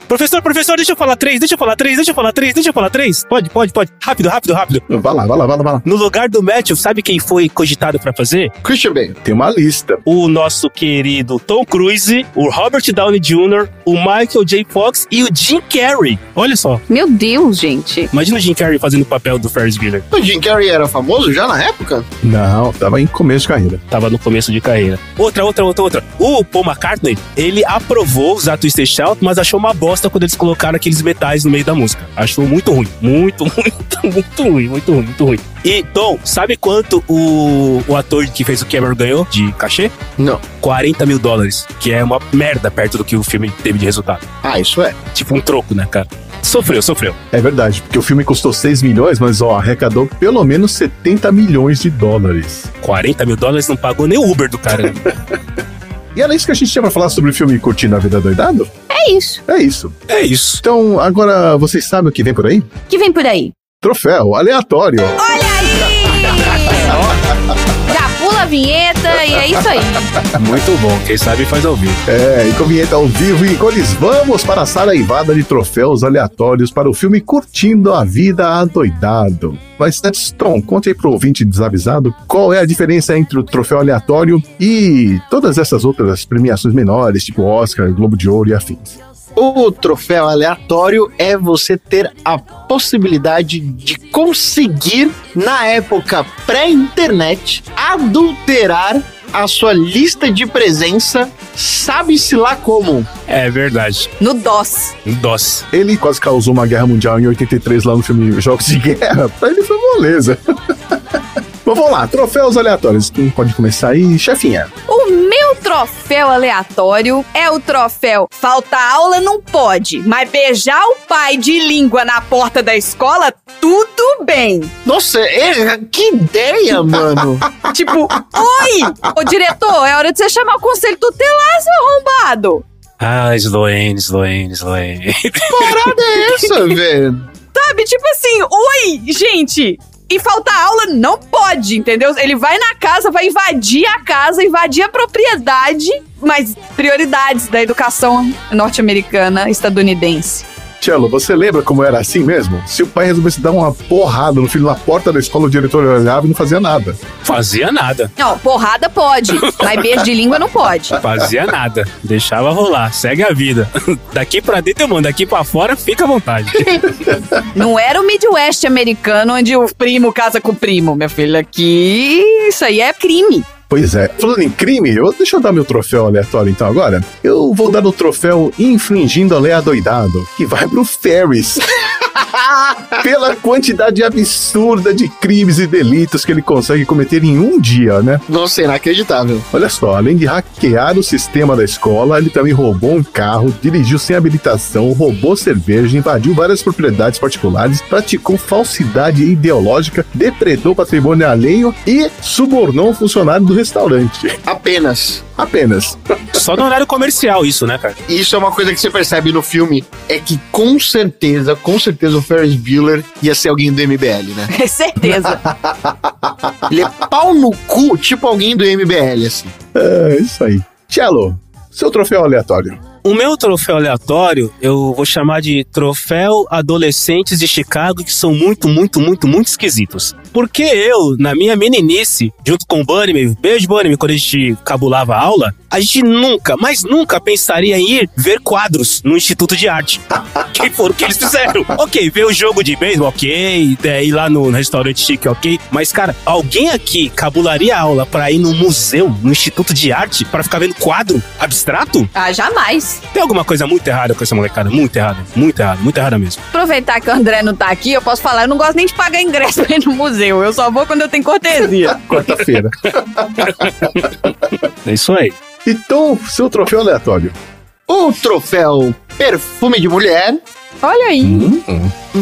Professor, professor, deixa eu falar três, deixa eu falar três, deixa eu falar três, deixa eu falar três. Pode, pode, pode. Rápido, rápido, rápido. Vai lá, vai lá, vai lá, vai lá. No lugar do Matthew, sabe quem foi cogitado pra fazer? Christian Bale. Tem uma lista. O nosso querido Tom Cruise, o Robert Downey Jr., o Michael J. Fox e o Jim Carrey. Olha só. Meu Deus, gente. Imagina o Jim Carrey fazendo o papel do Ferris Bueller. O Jim Carrey era famoso já na época? Não, tava em começo de carreira. Tava no começo de carreira. Outra, outra, outra, outra. O Paul McCartney, ele aprovou usar Twisted Shout, mas achou uma bosta quando eles colocaram aqueles metais no meio da música. Achou muito ruim. Muito, muito, muito ruim, muito ruim, muito ruim. E, Tom, sabe quanto o, o ator que fez o Cameron ganhou de cachê? Não. 40 mil dólares, que é uma merda perto do que o filme teve de resultado. Ah, isso é. Tipo um troco, né, cara? Sofreu, sofreu. É verdade, porque o filme custou 6 milhões, mas ó, arrecadou pelo menos 70 milhões de dólares. 40 mil dólares não pagou nem o Uber do cara. E era isso que a gente tinha pra falar sobre o filme Curtindo a Vida Doidado? É isso. É isso. é isso. Então, agora vocês sabem o que vem por aí? que vem por aí? Troféu aleatório. Olha a vinheta e é isso aí. Muito bom. Quem sabe faz ao vivo. É, e com vinheta ao vivo e cores, vamos para a saraivada de troféus aleatórios para o filme Curtindo a Vida Adoidado. Mas antes, Tom, conte aí pro ouvinte desavisado qual é a diferença entre o troféu aleatório e todas essas outras premiações menores, tipo Oscar, Globo de Ouro e afins. O troféu aleatório é você ter a possibilidade de conseguir, na época pré-internet, adulterar a sua lista de presença, sabe-se lá como. É verdade. No DOS. DOS. Ele quase causou uma guerra mundial em 83 lá no filme Jogos de Guerra. Pra ele foi moleza. Mas vamos lá, troféus aleatórios. Quem pode começar aí? Chefinha. O meu troféu aleatório é o troféu Falta aula não pode, mas beijar o pai de língua na porta da escola, tudo bem. Nossa, é- que ideia, mano! Tipo, oi! Ô diretor, é hora de você chamar o conselho tutelar, seu arrombado. Ah, Sloane, Sloane, Sloane. Parada é essa, velho? Sabe, tipo assim, oi, gente. E faltar aula não pode, entendeu? Ele vai na casa, vai invadir a casa, invadir a propriedade, mas prioridades da educação norte-americana, estadunidense. Tchelo, você lembra como era assim mesmo? Se o pai resolvesse dar uma porrada no filho na porta da escola, o diretor olhava e não fazia nada. Fazia nada. Não, porrada pode, mas beijo de língua não pode. Fazia nada. Deixava rolar. Segue a vida. Daqui pra dentro eu mando, daqui pra fora fica à vontade. Não era o Midwest americano onde o primo casa com o primo, minha filha. Aqui, isso aí é crime. Pois é. Falando em crime, eu, deixa eu dar meu troféu aleatório então agora. Eu vou dar o troféu Infringindo a Lei Adoidado, que vai pro Ferris. Pela quantidade absurda de crimes e delitos que ele consegue cometer em um dia, né? Nossa, inacreditável. Olha só, além de hackear o sistema da escola, ele também roubou um carro, dirigiu sem habilitação, roubou cerveja, invadiu várias propriedades particulares, praticou falsidade ideológica, depredou patrimônio alheio e subornou um funcionário do restaurante. Apenas. Apenas. Só no horário comercial isso, né, cara? Isso é uma coisa que você percebe no filme, é que com certeza, com certeza o Ferris Bueller ia ser alguém do MBL, né? É certeza. Ele é pau no cu, tipo alguém do MBL, assim. É isso aí. Cello, seu troféu aleatório. O meu troféu aleatório, eu vou chamar de troféu adolescentes de Chicago que são muito, muito, muito, muito esquisitos. Porque eu, na minha meninice, junto com o Bunnyman, beijo Bunnyman, quando a gente cabulava a aula, a gente nunca, mas nunca pensaria em ir ver quadros no Instituto de Arte. que foram o que eles fizeram. ok, ver o jogo de beisebol, ok, é, ir lá no, no restaurante chique, ok. Mas, cara, alguém aqui cabularia a aula pra ir no museu, no Instituto de Arte, pra ficar vendo quadro abstrato? Ah, jamais. Tem alguma coisa muito errada com essa molecada? Muito errada. Muito errada. Muito errada mesmo. Aproveitar que o André não tá aqui, eu posso falar, eu não gosto nem de pagar ingresso pra ir no museu. Eu só vou quando eu tenho cortesia. Quarta-feira. É isso aí. então, seu troféu aleatório. O troféu Perfume de Mulher Olha aí.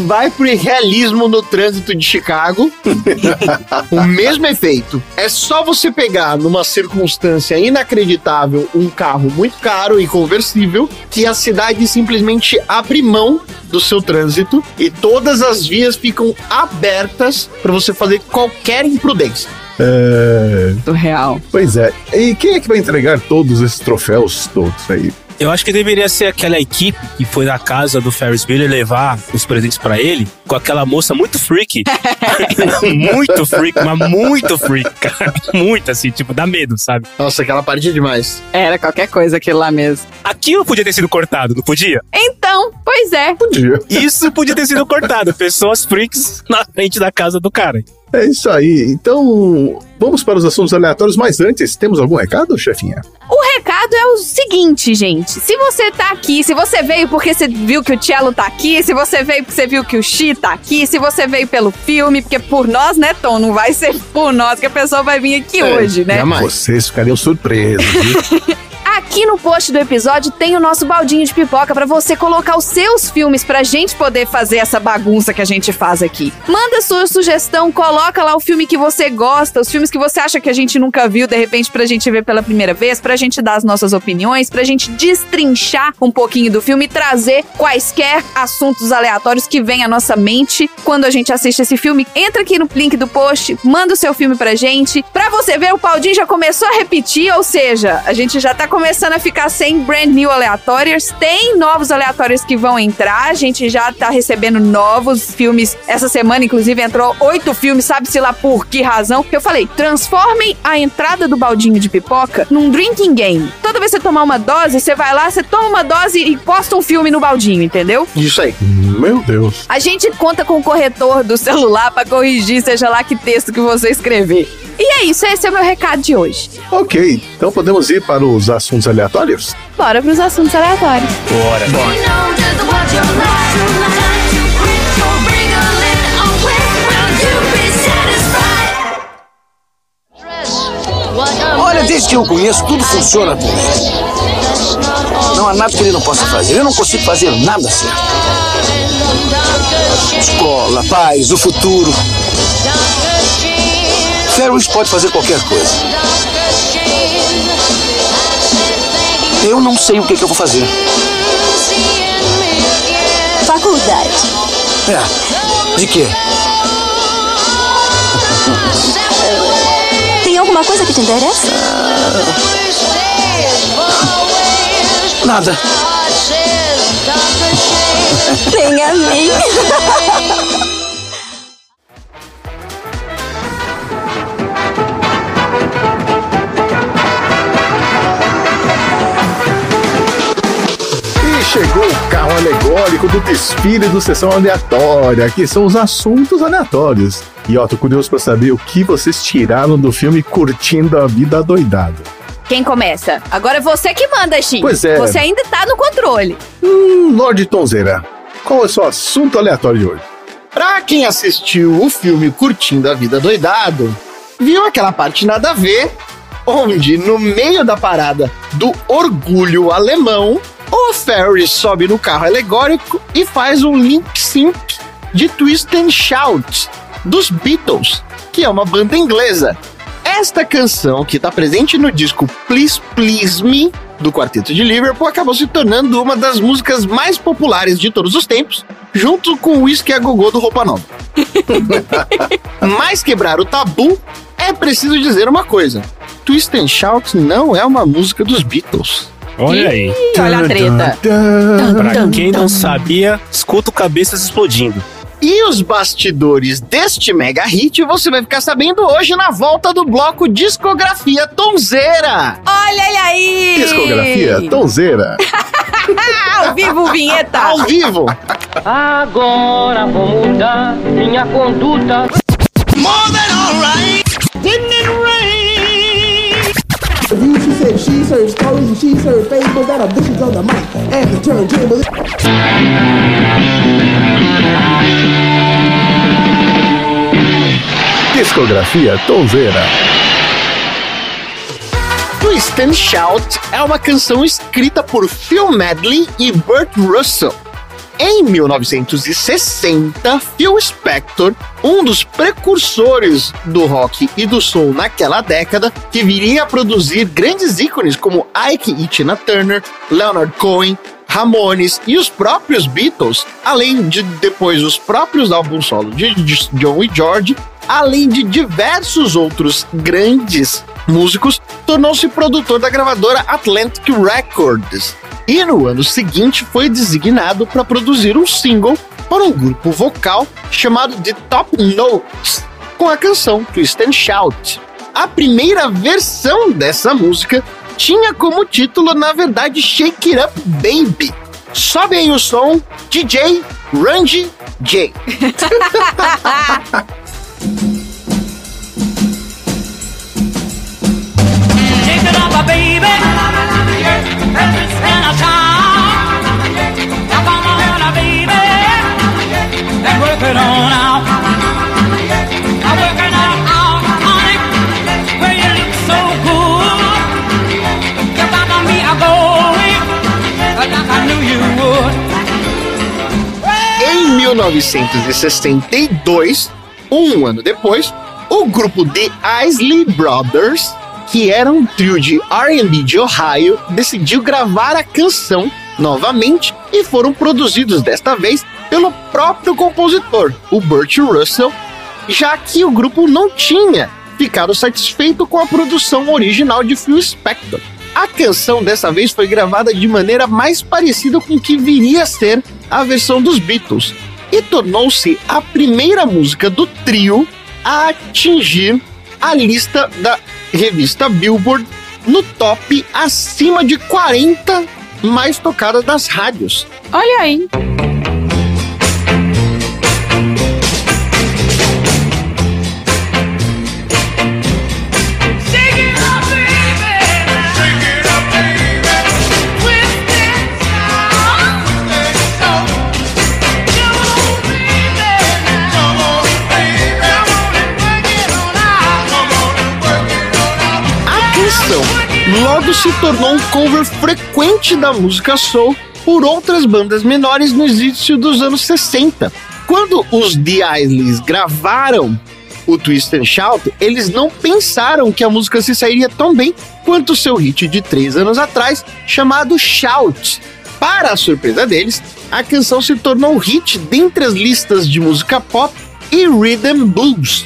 vai pro realismo no trânsito de Chicago. o mesmo efeito. É só você pegar numa circunstância inacreditável um carro muito caro e conversível que a cidade simplesmente abre mão do seu trânsito e todas as vias ficam abertas para você fazer qualquer imprudência. É, Surreal. pois é. E quem é que vai entregar todos esses troféus todos aí? Eu acho que deveria ser aquela equipe que foi na casa do Ferris Bueller levar os presentes pra ele, com aquela moça muito freak. muito freak, mas muito freak, cara. Muito assim, tipo, dá medo, sabe? Nossa, aquela parte é demais. Era qualquer coisa aquilo lá mesmo. Aquilo podia ter sido cortado, não podia? Então, pois é. Podia. Isso podia ter sido cortado. Pessoas freaks na frente da casa do cara. É isso aí. Então, vamos para os assuntos aleatórios, mas antes, temos algum recado, chefinha? O recado é o seguinte, gente. Se você tá aqui, se você veio porque você viu que o Cello tá aqui, se você veio porque você viu que o Xi tá aqui, se você veio pelo filme, porque por nós, né, Tom? Não vai ser por nós que a pessoa vai vir aqui É, hoje, né? jamais. Vocês ficariam surpresos, viu? Aqui no post do episódio tem o nosso baldinho de pipoca pra você colocar os seus filmes pra gente poder fazer essa bagunça que a gente faz aqui. Manda sua sugestão, coloca lá o filme que você gosta, os filmes que você acha que a gente nunca viu, de repente pra gente ver pela primeira vez, pra gente dar as nossas opiniões, pra gente destrinchar um pouquinho do filme e trazer quaisquer assuntos aleatórios que vêm à nossa mente quando a gente assiste esse filme. Entra aqui no link do post, manda o seu filme pra gente. Pra você ver, o Paldinho já começou a repetir, ou seja, a gente já tá começando a ficar sem brand new aleatórios. Tem novos aleatórios que vão entrar, a gente já tá recebendo novos filmes. Essa semana, inclusive, entrou oito filmes, sabe-se lá por que razão. Eu falei, transformem a entrada do baldinho de pipoca num drinking game. Toda vez que você tomar uma dose, você vai lá, você toma uma dose e posta um filme no baldinho, entendeu? Isso aí. Meu Deus. A gente conta com o corretor do celular pra corrigir, seja lá que texto que você escrever. E é isso, esse é o meu recado de hoje. Ok, então podemos ir para os assuntos aleatórios? Bora pros assuntos aleatórios. Bora. Olha, desde que eu conheço, tudo funciona com ele. Não há nada que ele não possa fazer. Eu não consigo fazer nada certo. Escola, paz, o futuro. Ferris pode fazer qualquer coisa. Eu não sei o que, que eu vou fazer. Faculdade. É. De quê? Tem alguma coisa que te interessa? Nada. Nem a mim. alegórico do desfile do Sessão Aleatória, que são os assuntos aleatórios. E ó, tô curioso pra saber o que vocês tiraram do filme Curtindo a Vida Doidada. Quem começa? Agora é você que manda, Chico. Pois é. Você ainda tá no controle. Hum, Lorde Tonzeira, qual é o seu assunto aleatório de hoje? Pra quem assistiu o filme Curtindo a Vida Doidado, viu aquela parte nada a ver, onde no meio da parada do orgulho alemão, o Ferris sobe no carro alegórico e faz um link sync de Twist and Shout dos Beatles, que é uma banda inglesa. Esta canção, que está presente no disco Please Please Me, do Quarteto de Liverpool, acabou se tornando uma das músicas mais populares de todos os tempos, junto com o Whisky a Gogô do Roupa Nova. Mas quebrar o tabu, é preciso dizer uma coisa. Twist and Shout não é uma música dos Beatles. Olha aí. Ih, olha a treta. Pra quem não sabia, escuta o cabeças explodindo. E os bastidores deste mega hit você vai ficar sabendo hoje na volta do bloco Discografia Tonzeira. Olha ele aí! Discografia Tonzeira. Ao vivo, vinheta! Ao vivo. Agora vou mudar minha conduta. She said she serves stories and she serves fables that are dishes on the mic and the turntable. Discografia Tonzeira. Twist and Shout é uma canção escrita por Phil Medley e Burt Russell. Em 1960, Phil Spector, um dos precursores do rock e do soul naquela década, que viria a produzir grandes ícones como Ike e Tina Turner, Leonard Cohen, Ramones e os próprios Beatles, além de depois os próprios álbuns solo de John e George, além de diversos outros grandes músicos, tornou-se produtor da gravadora Atlantic Records. E no ano seguinte foi designado para produzir um single para um grupo vocal chamado The Top Notes, com a canção Twist and Shout. A primeira versão dessa música tinha como título, na verdade, Shake It Up Baby. Sobe aí o som, DJ Randy J. Work it on out. 1962, um ano depois, o grupo The Isley Brothers, que era um trio de R&B de Ohio, decidiu gravar a canção novamente e foram produzidos desta vez pelo próprio compositor, o Burt Russell, já que o grupo não tinha ficado satisfeito com a produção original de Phil Spector. A canção dessa vez foi gravada de maneira mais parecida com o que viria a ser a versão dos Beatles e tornou-se a primeira música do trio a atingir a lista da revista Billboard no top acima de 40 mais tocadas das rádios. Olha aí. Logo se tornou um cover frequente da música soul por outras bandas menores no início dos anos 60. Quando os The Isleys gravaram o Twist and Shout, eles não pensaram que a música se sairia tão bem quanto seu hit de três anos atrás, chamado Shout. Para a surpresa deles, a canção se tornou um hit dentre as listas de música pop e rhythm blues.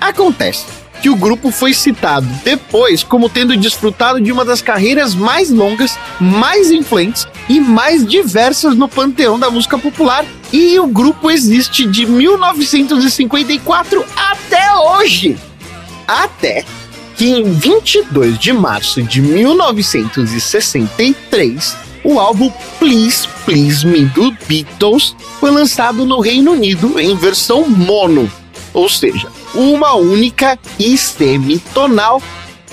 Acontece que o grupo foi citado depois como tendo desfrutado de uma das carreiras mais longas, mais influentes e mais diversas no panteão da música popular. E o grupo existe de 1954 até hoje. Até que em 22 de março de 1963, o álbum Please Please Me do Beatles foi lançado no Reino Unido em versão mono, ou seja, uma única e semitonal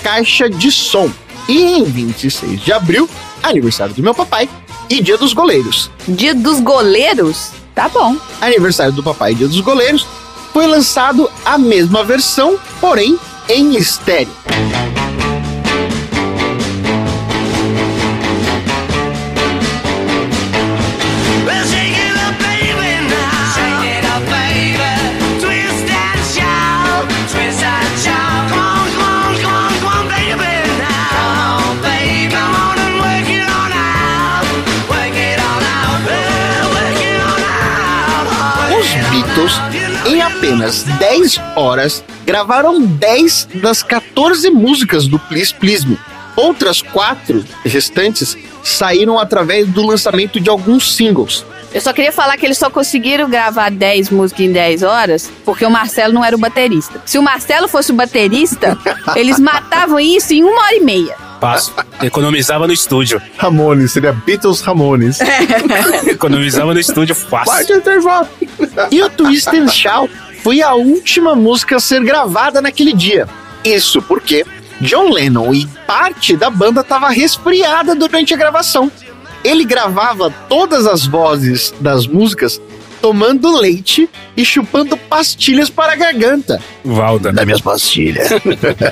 caixa de som. E em 26 de abril, aniversário do meu papai e dia dos goleiros. Dia dos goleiros? Tá bom. Aniversário do papai e dia dos goleiros, foi lançado a mesma versão, porém em estéreo. Apenas 10 horas, gravaram 10 das 14 músicas do Please Please Me. Outras quatro restantes saíram através do lançamento de alguns singles. Eu só queria falar que eles só conseguiram gravar 10 músicas em 10 horas porque o Marcelo não era o baterista. Se o Marcelo fosse o baterista, eles matavam isso em uma hora e meia. Passo. Economizava no estúdio. Ramones, seria Beatles Ramones. Economizava no estúdio fácil. Intervalo. E o Twist and Shout foi a última música a ser gravada naquele dia. Isso porque John Lennon e parte da banda estava resfriada durante a gravação. Ele gravava todas as vozes das músicas tomando leite e chupando pastilhas para a garganta. Valda. Das minhas pastilhas.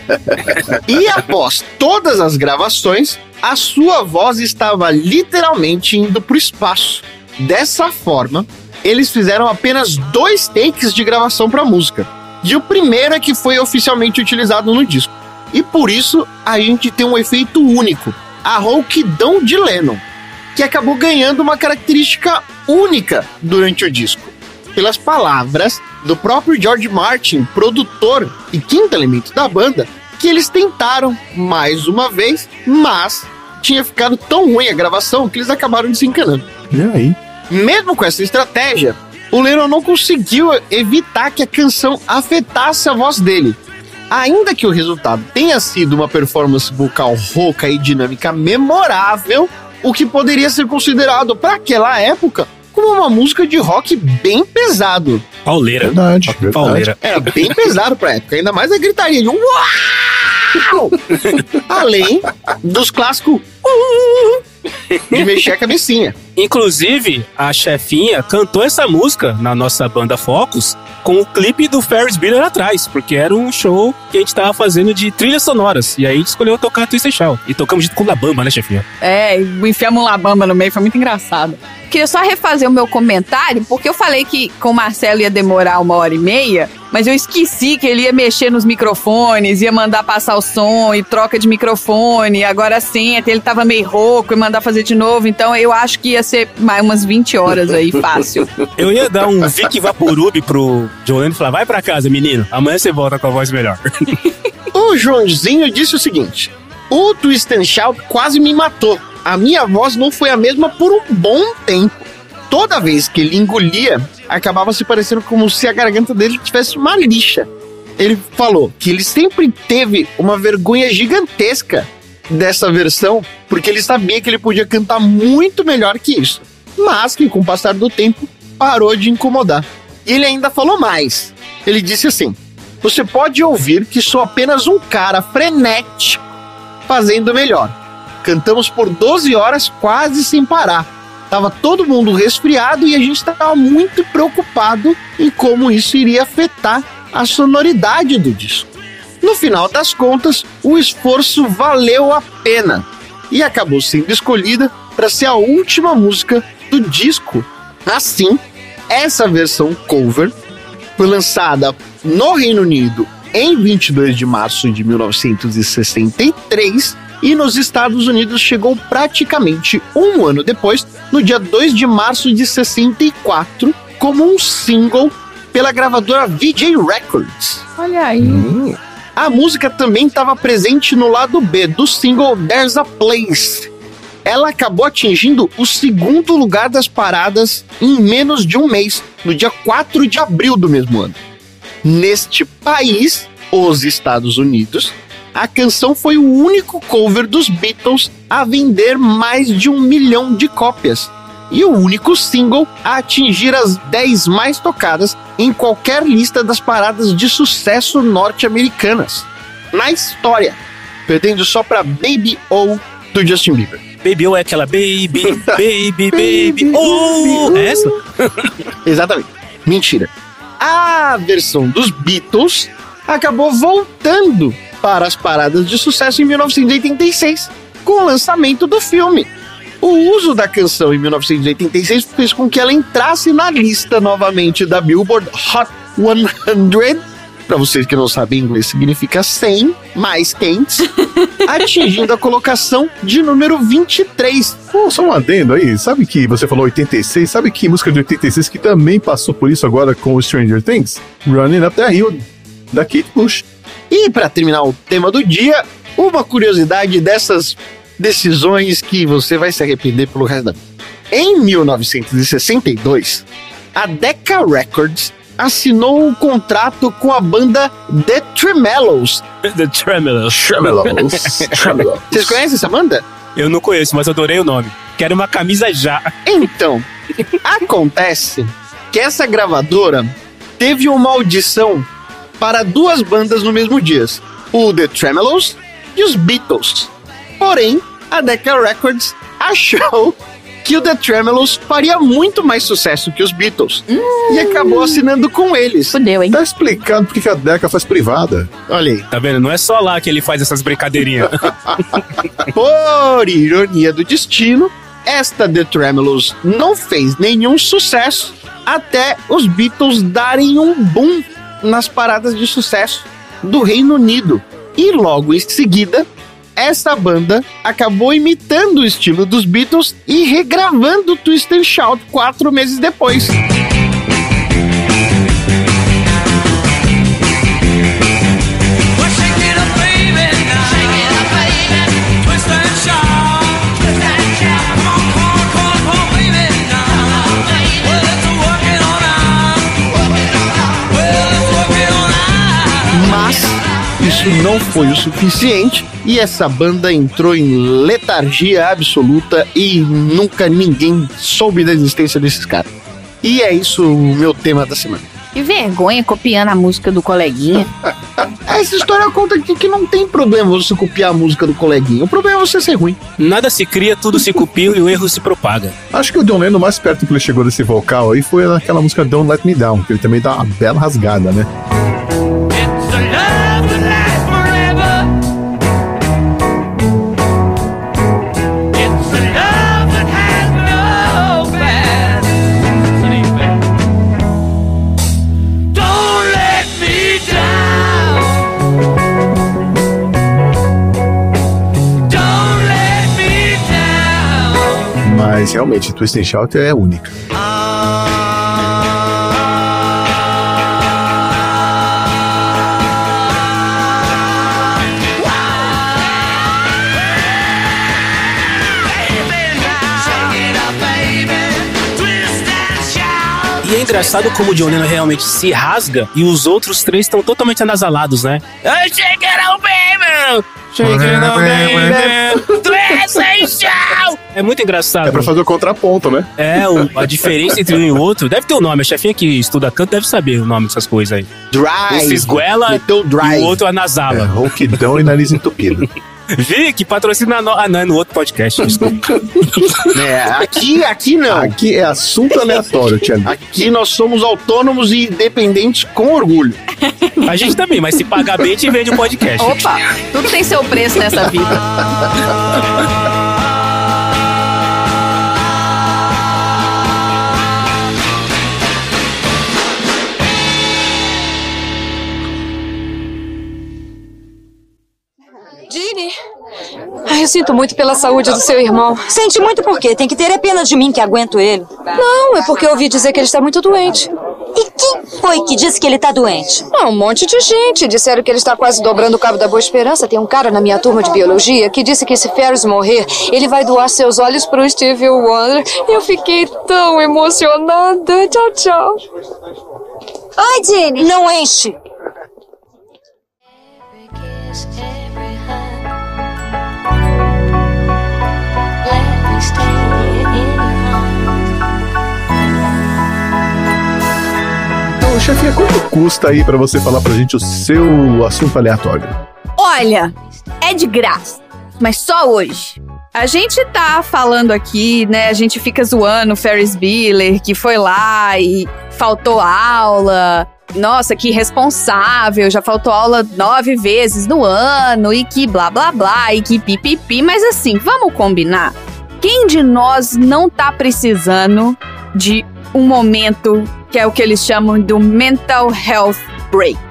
e após todas as gravações, a sua voz estava literalmente indo para o espaço. Dessa forma, eles fizeram apenas dois takes de gravação para a música. E o primeiro é que foi oficialmente utilizado no disco. E por isso a gente tem um efeito único, a rouquidão de Lennon, que acabou ganhando uma característica única durante o disco, pelas palavras do próprio George Martin, produtor e quinto elemento da banda, que eles tentaram mais uma vez, mas tinha ficado tão ruim a gravação que eles acabaram desencanando. E aí? Mesmo com essa estratégia, o Lennon não conseguiu evitar que a canção afetasse a voz dele. Ainda que o resultado tenha sido uma performance vocal rouca e dinâmica memorável, o que poderia ser considerado para aquela época como uma música de rock bem pesado. Pauleira. Verdade, verdade. Pauleira. Era bem pesado pra época, ainda mais a gritaria de um! Além dos clássicos uh, de mexer a cabecinha. Inclusive, a chefinha cantou essa música na nossa banda Focus com o clipe do Ferris Bueller atrás, porque era um show que a gente tava fazendo de trilhas sonoras. E aí a gente escolheu tocar Twisted Shout. E tocamos junto com o Labamba, né, chefinha? É, e enfiamos um labamba no meio, foi muito engraçado. Queria só refazer o meu comentário, porque eu falei que com o Marcelo ia demorar uma hora e meia, mas eu esqueci que ele ia mexer nos microfones, ia mandar passar o som e troca de microfone. Agora sim, até ele tava meio rouco e mandar fazer de novo. Então eu acho que ia ser mais umas 20 horas aí, fácil. Eu ia dar um Vic Vaporub pro Lennon e falar, vai pra casa, menino. Amanhã você volta com a voz melhor. O Joãozinho disse o seguinte: O Twist and Shout quase me matou. A minha voz não foi a mesma por um bom tempo. Toda vez que ele engolia, acabava se parecendo como se a garganta dele tivesse uma lixa. Ele falou que ele sempre teve uma vergonha gigantesca dessa versão, porque ele sabia que ele podia cantar muito melhor que isso. Mas que com o passar do tempo parou de incomodar. E ele ainda falou mais. Ele disse assim: Você pode ouvir que sou apenas um cara frenético fazendo melhor. Cantamos por 12 horas quase sem parar. Tava todo mundo resfriado e a gente estava muito preocupado em como isso iria afetar a sonoridade do disco. No final das contas, o esforço valeu a pena e acabou sendo escolhida para ser a última música do disco. Assim, essa versão cover foi lançada no Reino Unido em 22 de março de 1963 e nos Estados Unidos chegou praticamente um ano depois, no dia 2 de março de 64, como um single pela gravadora VJ Records. Olha aí. A música também estava presente no lado B do single There's a Place. Ela acabou atingindo o segundo lugar das paradas em menos de um mês, no dia 4 de abril do mesmo ano. Neste país, os Estados Unidos, a canção foi o único cover dos Beatles a vender mais de um milhão de cópias e o único single a atingir as 10 mais tocadas em qualquer lista das paradas de sucesso norte-americanas. Na história, perdendo só para Baby O do Justin Bieber. Baby ou é aquela baby, baby, baby. Oh! É essa? Exatamente. Mentira. A versão dos Beatles acabou voltando para as paradas de sucesso em 1986, com o lançamento do filme. O uso da canção em 1986 fez com que ela entrasse na lista novamente da Billboard Hot 100. Para vocês que não sabem inglês, significa 100 mais quentes, atingindo a colocação de número 23. Pô, só um adendo aí, sabe que você falou 86, sabe que música de 86 que também passou por isso agora com o Stranger Things? Running Up the Hill, da Kate Bush. E para terminar o tema do dia, uma curiosidade dessas decisões que você vai se arrepender pelo resto da vida. Em 1962, a Decca Records assinou um contrato com a banda The Tremellos. The Tremelos. Tremelos. Tremelos. Vocês conhecem essa banda? Eu não conheço, mas adorei o nome. Quero uma camisa já. Então, acontece que essa gravadora teve uma audição para duas bandas no mesmo dia, o The Tremelos e os Beatles. Porém, a Decca Records achou que o The Tremelos faria muito mais sucesso que os Beatles e acabou assinando com eles. Fudeu, hein? Tá explicando por que que a Deca faz privada. Olha aí. Tá vendo? Não é só lá que ele faz essas brincadeirinhas. Por ironia do destino, esta The Tremelos não fez nenhum sucesso até os Beatles darem um boom nas paradas de sucesso do Reino Unido. E logo em seguida, essa banda acabou imitando o estilo dos Beatles e regravando Twist and Shout quatro meses depois. Foi o suficiente e essa banda entrou em letargia absoluta e nunca ninguém soube da existência desses caras. E é isso o meu tema da semana. Que vergonha copiando a música do coleguinha. Essa história conta aqui que não tem problema você copiar a música do coleguinha. O problema é você ser ruim. Nada se cria, tudo se copia e o erro se propaga. Acho que o John Lennon, mais perto que ele chegou desse vocal aí, foi naquela música Don't Let Me Down, que ele também dá uma bela rasgada, né? Mas realmente, Twist and Shout é única. E é engraçado como o John Lennon realmente se rasga e os outros três estão totalmente anasalados, né? Shake it out, baby! Shake it out, baby! Twist and shout! É muito engraçado. É pra fazer o contraponto, né? É, o- a diferença entre um e o outro. Deve ter o nome. A chefinha que estuda canto deve saber o nome dessas coisas aí. Dry. Esse esguela Meteu dry. e o outro anasala. É, rouquidão e nariz entupido. Vic, patrocina no... Ah, não, é no outro podcast. Desculpa. É, aqui, aqui não. Aqui é assunto aleatório, Tia. Aqui nós somos autônomos e independentes com orgulho. A gente também, mas se pagar bem, a gente vende um podcast. Opa, tudo tem seu preço nessa vida. eu sinto muito pela saúde do seu irmão. Sente muito por quê? Tem que ter é pena de mim que aguento ele. Não, é porque eu ouvi dizer que ele está muito doente. E quem foi que disse que ele tá doente? Ah, um monte de gente. Disseram que ele está quase dobrando o cabo da Boa Esperança. Tem um cara na minha turma de biologia que disse que se Ferris morrer, ele vai doar seus olhos pro Stevie Wonder. Eu fiquei tão emocionada. Tchau, tchau. Oi, Jenny! Não enche! Então, chefinha, quanto custa aí pra você falar pra gente o seu assunto aleatório? Olha, é de graça, mas só hoje. A gente tá falando aqui, né? A gente fica zoando o Ferris Bueller, que foi lá e faltou aula. Nossa, que irresponsável, já faltou aula nove vezes no ano e que blá blá blá e que pipipi. Mas assim, vamos combinar? Quem de nós não tá precisando de um momento que é o que eles chamam do mental health break?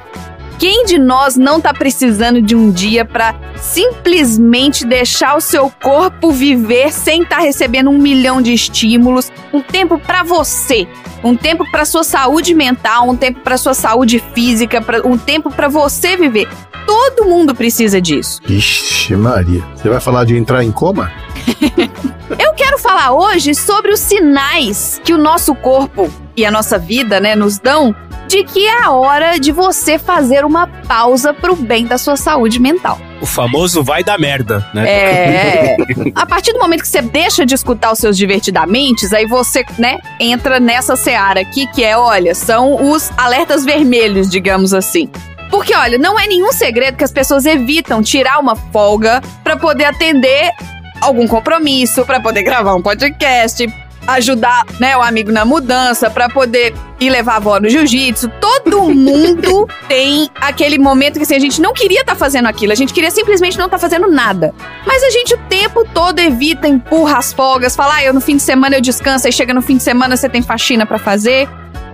Quem de nós não tá precisando de um dia pra simplesmente deixar o seu corpo viver sem estar recebendo um milhão de estímulos, um tempo pra você, um tempo pra sua saúde mental, um tempo pra sua saúde física, pra- um tempo pra você viver. Todo mundo precisa disso. Ixi, Maria. Você vai falar de entrar em coma? Eu quero falar hoje sobre os sinais que o nosso corpo e a nossa vida, né, nos dão de que é a hora de você fazer uma pausa pro bem da sua saúde mental. O famoso vai dar merda, né? É. A partir do momento que você deixa de escutar os seus divertidamente, aí você, né, entra nessa seara aqui que é, olha, são os alertas vermelhos, digamos assim. Porque, olha, não é nenhum segredo que as pessoas evitam tirar uma folga pra poder atender algum compromisso, pra poder gravar um podcast, ajudar, né, o amigo na mudança, pra poder ir levar a avó no jiu-jitsu. Todo mundo tem aquele momento que assim, a gente não queria estar fazendo aquilo, a gente queria simplesmente não estar fazendo nada. Mas a gente o tempo todo evita, empurra as folgas, fala, ah, eu no fim de semana eu descanso, aí chega no fim de semana você tem faxina pra fazer.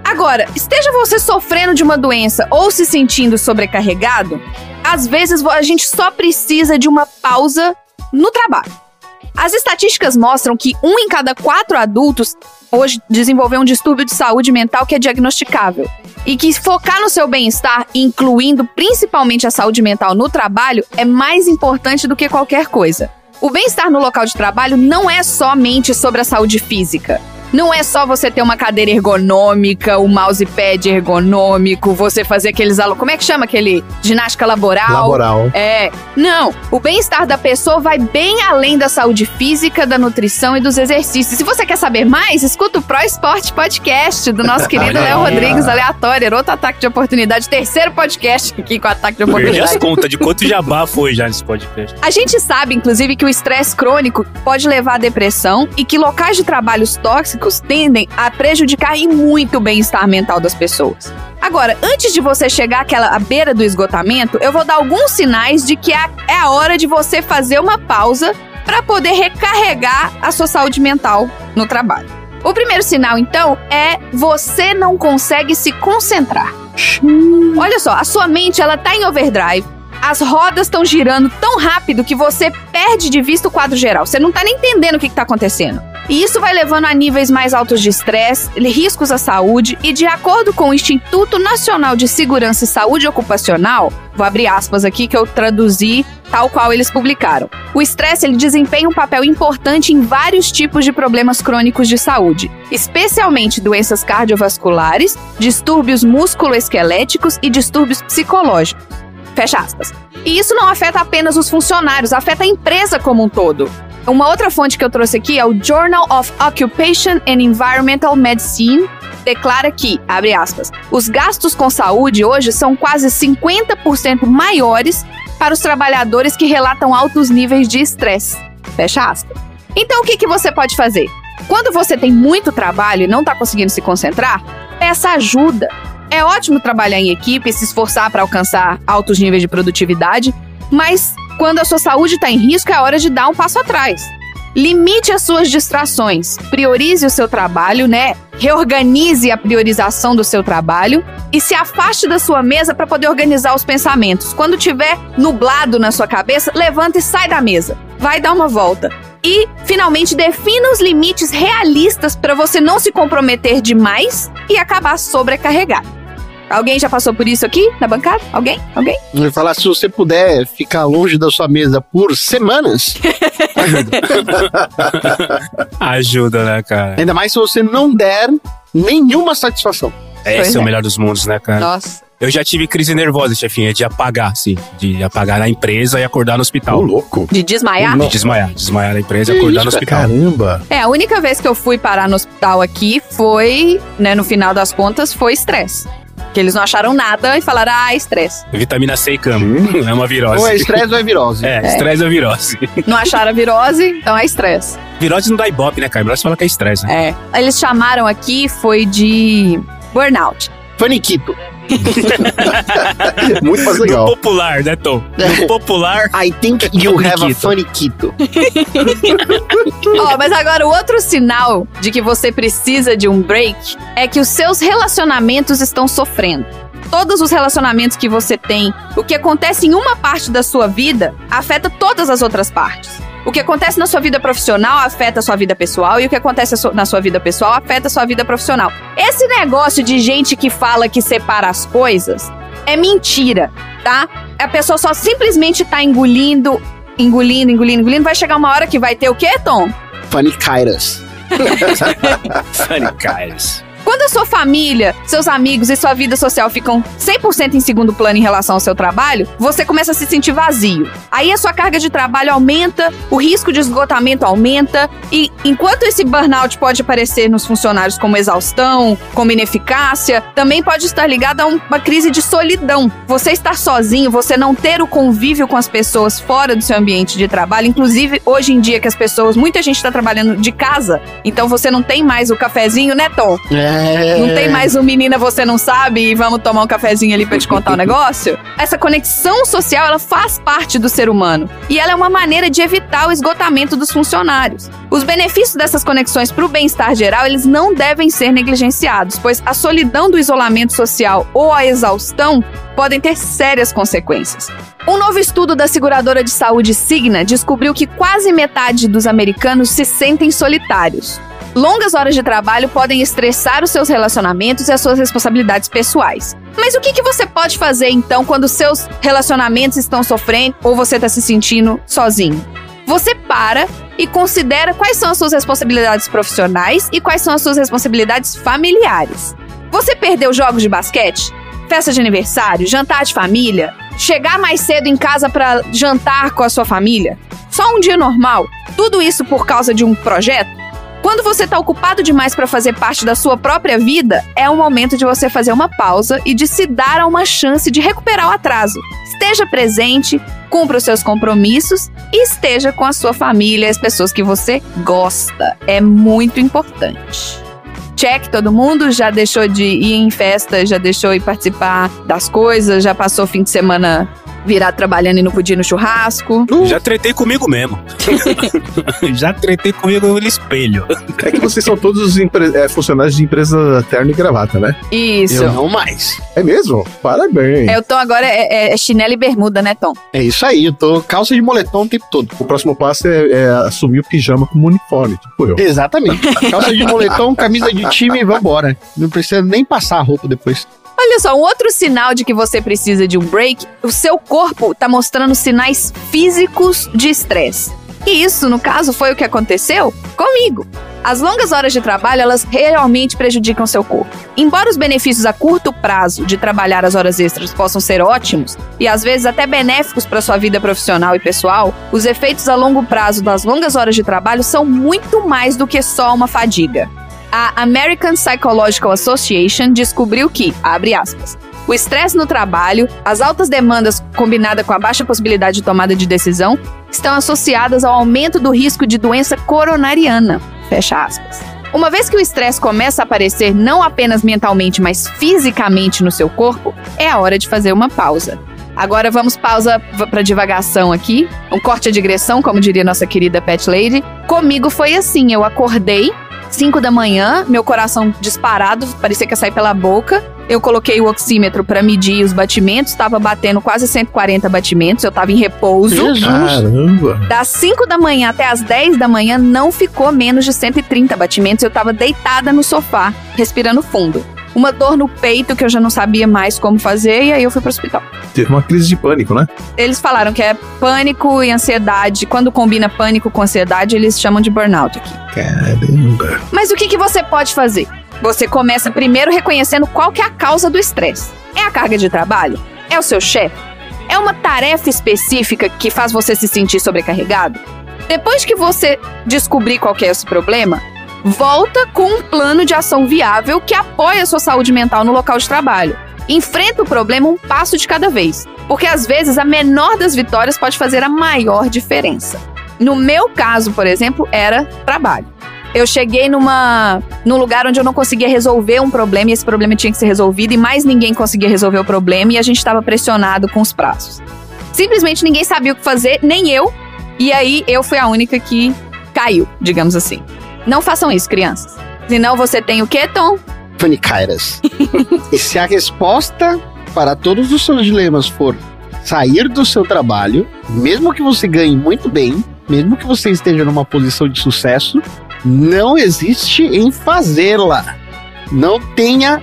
Agora, esteja você sofrendo de uma doença ou se sentindo sobrecarregado, às vezes a gente só precisa de uma pausa no trabalho. As estatísticas mostram que um em cada quatro adultos hoje desenvolveu um distúrbio de saúde mental que é diagnosticável. E que focar no seu bem-estar, incluindo principalmente a saúde mental no trabalho, é mais importante do que qualquer coisa. O bem-estar no local de trabalho não é somente sobre a saúde física. Não é só você ter uma cadeira ergonômica, o mousepad ergonômico, você fazer aqueles. alu- Como é que chama aquele? Ginástica laboral. Laboral. É. Não. O bem-estar da pessoa vai bem além da saúde física, da nutrição e dos exercícios. Se você quer saber mais, escuta o Pro Esporte Podcast do nosso querido Léo. Rodrigues, aleatório. Era outro ataque de oportunidade. Terceiro podcast aqui com ataque de Eu perdi as oportunidade. contas de quanto jabá foi já nesse podcast. A gente sabe, inclusive, que o estresse crônico pode levar à depressão e que locais de trabalhos tóxicos tendem a prejudicar e muito o bem-estar mental das pessoas. Agora, antes de você chegar àquela à beira do esgotamento, eu vou dar alguns sinais de que é é a hora de você fazer uma pausa para poder recarregar a sua saúde mental no trabalho. O primeiro sinal, então, é você não consegue se concentrar. Olha só, a sua mente ela tá em overdrive. As rodas estão girando tão rápido que você perde de vista o quadro geral. Você não tá nem entendendo o que, que tá acontecendo. E isso vai levando a níveis mais altos de estresse, riscos à saúde, e de acordo com o Instituto Nacional de Segurança e Saúde Ocupacional, vou abrir aspas aqui que eu traduzi tal qual eles publicaram. O estresse ele desempenha um papel importante em vários tipos de problemas crônicos de saúde, especialmente doenças cardiovasculares, distúrbios musculoesqueléticos e distúrbios psicológicos. Fecha aspas. E isso não afeta apenas os funcionários, afeta a empresa como um todo. Uma outra fonte que eu trouxe aqui é o Journal of Occupation and Environmental Medicine, declara que, abre aspas, os gastos com saúde hoje são quase 50% maiores para os trabalhadores que relatam altos níveis de estresse. Fecha aspas. Então, o que, que você pode fazer? Quando você tem muito trabalho e não está conseguindo se concentrar, peça ajuda. É ótimo trabalhar em equipe se esforçar para alcançar altos níveis de produtividade, mas quando a sua saúde está em risco, é hora de dar um passo atrás. Limite as suas distrações, priorize o seu trabalho, né? Reorganize a priorização do seu trabalho e se afaste da sua mesa para poder organizar os pensamentos. Quando tiver nublado na sua cabeça, levanta e sai da mesa. Vai dar uma volta. E, finalmente, defina os limites realistas para você não se comprometer demais e acabar sobrecarregado. Alguém já passou por isso aqui na bancada? Alguém? Alguém? Eu ia falar, se você puder ficar longe da sua mesa por semanas, Ajuda, né, cara? ainda mais se você não der nenhuma satisfação. Esse Pois é o é. melhor dos mundos, né, cara? Nossa. Eu já tive crise nervosa, chefinha, de apagar, assim. De apagar na empresa e acordar no hospital. Ô, louco. De desmaiar? De desmaiar. Desmaiar na empresa e Que acordar isso, no hospital. Caramba. É, a única vez que eu fui parar no hospital aqui foi, né, no final das contas, foi estresse. Que eles não acharam nada e falaram, ah, estresse. Vitamina C e cama. É uma virose. Ou é estresse ou é virose. É, estresse ou virose. Não acharam a virose, então é estresse. Virose não dá ibope, né, cara? Virose fala que é estresse, né? É. Eles chamaram aqui, foi de burnout. Faniquito. Muito mais No legal. popular, né, Tom? No popular. I think you have a Faniquito. faniquito. Ó, mas agora o outro sinal de que você precisa de um break é que os seus relacionamentos estão sofrendo. Todos os relacionamentos que você tem, o que acontece em uma parte da sua vida afeta todas as outras partes. O que acontece na sua vida profissional afeta a sua vida pessoal e o que acontece na sua vida pessoal afeta a sua vida profissional. Esse negócio de gente que fala que separa as coisas é mentira, tá? A pessoa só simplesmente tá engolindo, engolindo, engolindo, engolindo. Vai chegar uma hora que vai ter o quê, Tom? Fanicairas. Sanicais. Quando a sua família, seus amigos e sua vida social ficam 100% em segundo plano em relação ao seu trabalho, você começa a se sentir vazio. Aí a sua carga de trabalho aumenta, o risco de esgotamento aumenta, e enquanto esse burnout pode aparecer nos funcionários como exaustão, como ineficácia, também pode estar ligado a um- uma crise de solidão. Você estar sozinho, você não ter o convívio com as pessoas fora do seu ambiente de trabalho, inclusive hoje em dia que as pessoas, muita gente está trabalhando de casa, então você não tem mais o cafezinho, né, Tom? É. Não tem mais o menina você não sabe e vamos tomar um cafezinho ali pra te contar um negócio? Essa conexão social, ela faz parte do ser humano. E ela é uma maneira de evitar o esgotamento dos funcionários. Os benefícios dessas conexões pro bem-estar geral, eles não devem ser negligenciados, pois a solidão do isolamento social ou a exaustão podem ter sérias consequências. Um novo estudo da seguradora de saúde Cigna descobriu que quase metade dos americanos se sentem solitários. Longas horas de trabalho podem estressar os seus relacionamentos e as suas responsabilidades pessoais. Mas o que, que você pode fazer então quando seus relacionamentos estão sofrendo ou você está se sentindo sozinho? você para e considera quais são as suas responsabilidades profissionais e quais são as suas responsabilidades familiares. Você perdeu jogos de basquete? Festa de aniversário, jantar de família, chegar mais cedo em casa para jantar com a sua família? Só um dia normal? Tudo isso por causa de um projeto? Quando você está ocupado demais para fazer parte da sua própria vida, é o momento de você fazer uma pausa e de se dar uma chance de recuperar o atraso. Esteja presente, cumpra os seus compromissos e esteja com a sua família as pessoas que você gosta. É muito importante. Check, todo mundo já deixou de ir em festa, já deixou de participar das coisas, já passou o fim de semana virado trabalhando e não podia ir no churrasco. Já tretei comigo mesmo. Já tretei comigo no espelho. É que vocês são todos é, funcionários de empresa terno e gravata, né? Isso. Eu não mais. É mesmo? Parabéns. É, o Tom agora é, é- é chinelo e bermuda, né, Tom? É isso aí, eu tô calça de moletom o tempo todo. O próximo passo é, é assumir o pijama como uniforme, tipo eu. Exatamente. Calça de moletom, camisa de time e vambora. Não precisa nem passar a roupa depois. Olha só, um outro sinal de que você precisa de um break, o seu corpo tá mostrando sinais físicos de estresse. E isso, no caso, foi o que aconteceu comigo. As longas horas de trabalho, elas realmente prejudicam seu corpo. Embora os benefícios a curto prazo de trabalhar as horas extras possam ser ótimos e às vezes até benéficos para sua vida profissional e pessoal, os efeitos a longo prazo das longas horas de trabalho são muito mais do que só uma fadiga. A American Psychological Association descobriu que, abre aspas, o estresse no trabalho, as altas demandas combinada com a baixa possibilidade de tomada de decisão estão associadas ao aumento do risco de doença coronariana. Fecha aspas. Uma vez que o estresse começa a aparecer não apenas mentalmente, mas fisicamente no seu corpo, é a hora de fazer uma pausa. Agora vamos pausa para divagação aqui, um corte à digressão, como diria nossa querida Pet Lady. Comigo foi assim, eu acordei 5 da manhã, meu coração disparado, parecia que ia sair pela boca. Eu coloquei o oxímetro para medir os batimentos, estava batendo quase 140 batimentos, eu estava em repouso. Caramba! Das 5 da manhã até as 10 da manhã não ficou menos de 130 batimentos. Eu tava deitada no sofá, respirando fundo. Uma dor no peito que eu já não sabia mais como fazer, e aí eu fui pro hospital. Teve uma crise de pânico, né? Eles falaram que é pânico e ansiedade. Quando combina pânico com ansiedade, eles chamam de burnout aqui. Caramba! Mas o que, que você pode fazer? Você começa primeiro reconhecendo qual que é a causa do estresse. É a carga de trabalho? É o seu chefe? É uma tarefa específica que faz você se sentir sobrecarregado? Depois que você descobrir qual que é esse problema, volta com um plano de ação viável que apoia a sua saúde mental no local de trabalho. Enfrenta o problema um passo de cada vez, porque às vezes a menor das vitórias pode fazer a maior diferença. No meu caso, por exemplo, era trabalho. Eu cheguei numa num lugar onde eu não conseguia resolver um problema e esse problema tinha que ser resolvido e mais ninguém conseguia resolver o problema e a gente estava pressionado com os prazos. Simplesmente ninguém sabia o que fazer, nem eu. E aí eu fui a única que caiu, digamos assim. Não façam isso, crianças. Senão você tem o quê, Tom? Panicairas. e se a resposta para todos os seus dilemas for sair do seu trabalho, mesmo que você ganhe muito bem, mesmo que você esteja numa posição de sucesso, não existe em fazê-la. Não tenha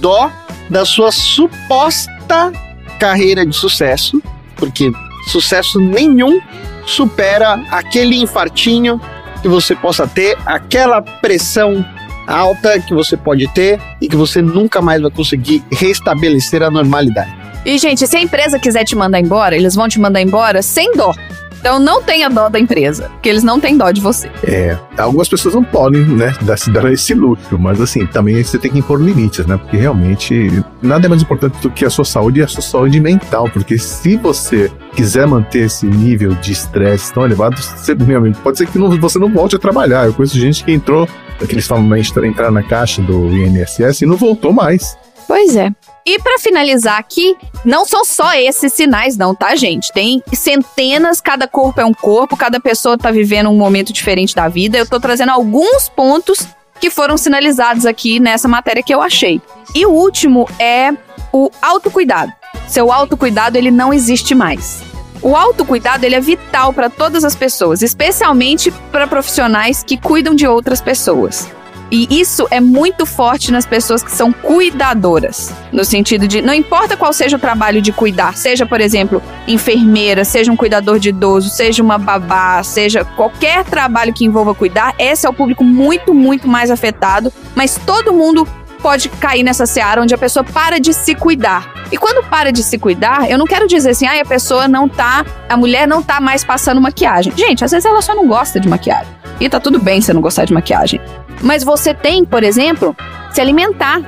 dó da sua suposta carreira de sucesso, porque sucesso nenhum supera aquele infartinho que você possa ter, aquela pressão alta que você pode ter e que você nunca mais vai conseguir restabelecer a normalidade. E, gente, se a empresa quiser te mandar embora, eles vão te mandar embora sem dó. Então não tenha dó da empresa, porque eles não têm dó de você. É, algumas pessoas não podem, né, dar, se dar esse luxo, mas assim, também você tem que impor limites, né, porque realmente nada é mais importante do que a sua saúde e a sua saúde mental, porque se você quiser manter esse nível de estresse tão elevado, você, meu amigo, pode ser que não- você não volte a trabalhar. Eu conheço gente que entrou, que eles falam, entrar entrar na caixa do INSS e não voltou mais. Pois é. E pra finalizar aqui, não são só esses sinais, não, tá, gente? Tem centenas, cada corpo é um corpo, cada pessoa tá vivendo um momento diferente da vida. Eu tô trazendo alguns pontos que foram sinalizados aqui nessa matéria que eu achei. E o último é o autocuidado. Seu autocuidado, ele não existe mais. O autocuidado, ele é vital para todas as pessoas, especialmente para profissionais que cuidam de outras pessoas. E isso é muito forte nas pessoas que são cuidadoras. No sentido de, não importa qual seja o trabalho de cuidar, seja, por exemplo, enfermeira, seja um cuidador de idoso, seja uma babá, seja qualquer trabalho que envolva cuidar, esse é o público muito, muito mais afetado. Mas todo mundo pode cair nessa seara onde a pessoa para de se cuidar. E quando para de se cuidar, eu não quero dizer assim, ah, a pessoa não tá, a mulher não tá mais passando maquiagem. Gente, às vezes ela só não gosta de maquiagem. E tá tudo bem você não gostar de maquiagem. Mas você tem, por exemplo, se alimentar.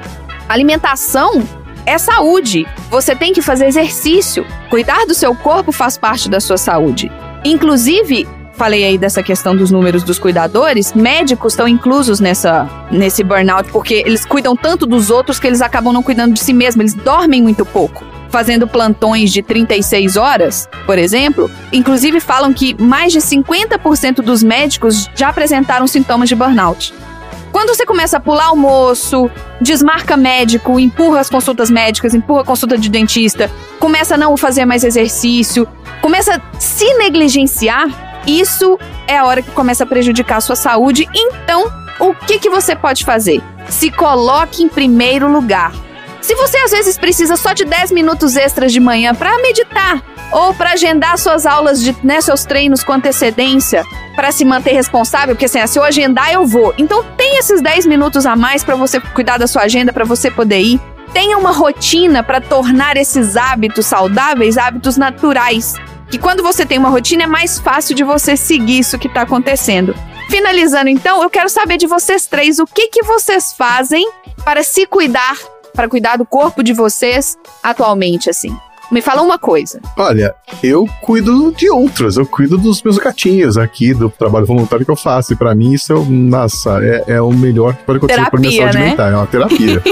Alimentação é saúde. Você tem que fazer exercício. Cuidar do seu corpo faz parte da sua saúde. Inclusive, falei aí dessa questão dos números dos cuidadores, médicos estão inclusos nessa, nesse burnout, porque eles cuidam tanto dos outros que eles acabam não cuidando de si mesmos, eles dormem muito pouco. Fazendo plantões de 36 horas, por exemplo, inclusive falam que mais de 50% dos médicos já apresentaram sintomas de burnout. Quando você começa a pular almoço, desmarca médico, empurra as consultas médicas, empurra a consulta de dentista, começa a não fazer mais exercício, começa a se negligenciar, isso é a hora que começa a prejudicar a sua saúde. Então, o que, que você pode fazer? Se coloque em primeiro lugar. Se você às vezes precisa só de 10 minutos extras de manhã para meditar ou para agendar suas aulas de né, seus treinos com antecedência, para se manter responsável, porque assim, se eu agendar eu vou. Então tem esses 10 minutos a mais para você cuidar da sua agenda, para você poder ir. Tenha uma rotina para tornar esses hábitos saudáveis hábitos naturais. Que quando você tem uma rotina é mais fácil de você seguir isso que está acontecendo. Finalizando então, eu quero saber de vocês três o que que vocês fazem para se cuidar, para cuidar do corpo de vocês atualmente assim. Me fala uma coisa. Olha, eu cuido de outras. Eu cuido dos meus gatinhos aqui, do trabalho voluntário que eu faço. E pra mim, isso é, nossa, é, é o melhor que pode acontecer pra minha Terapia, saúde né? mental. É uma terapia.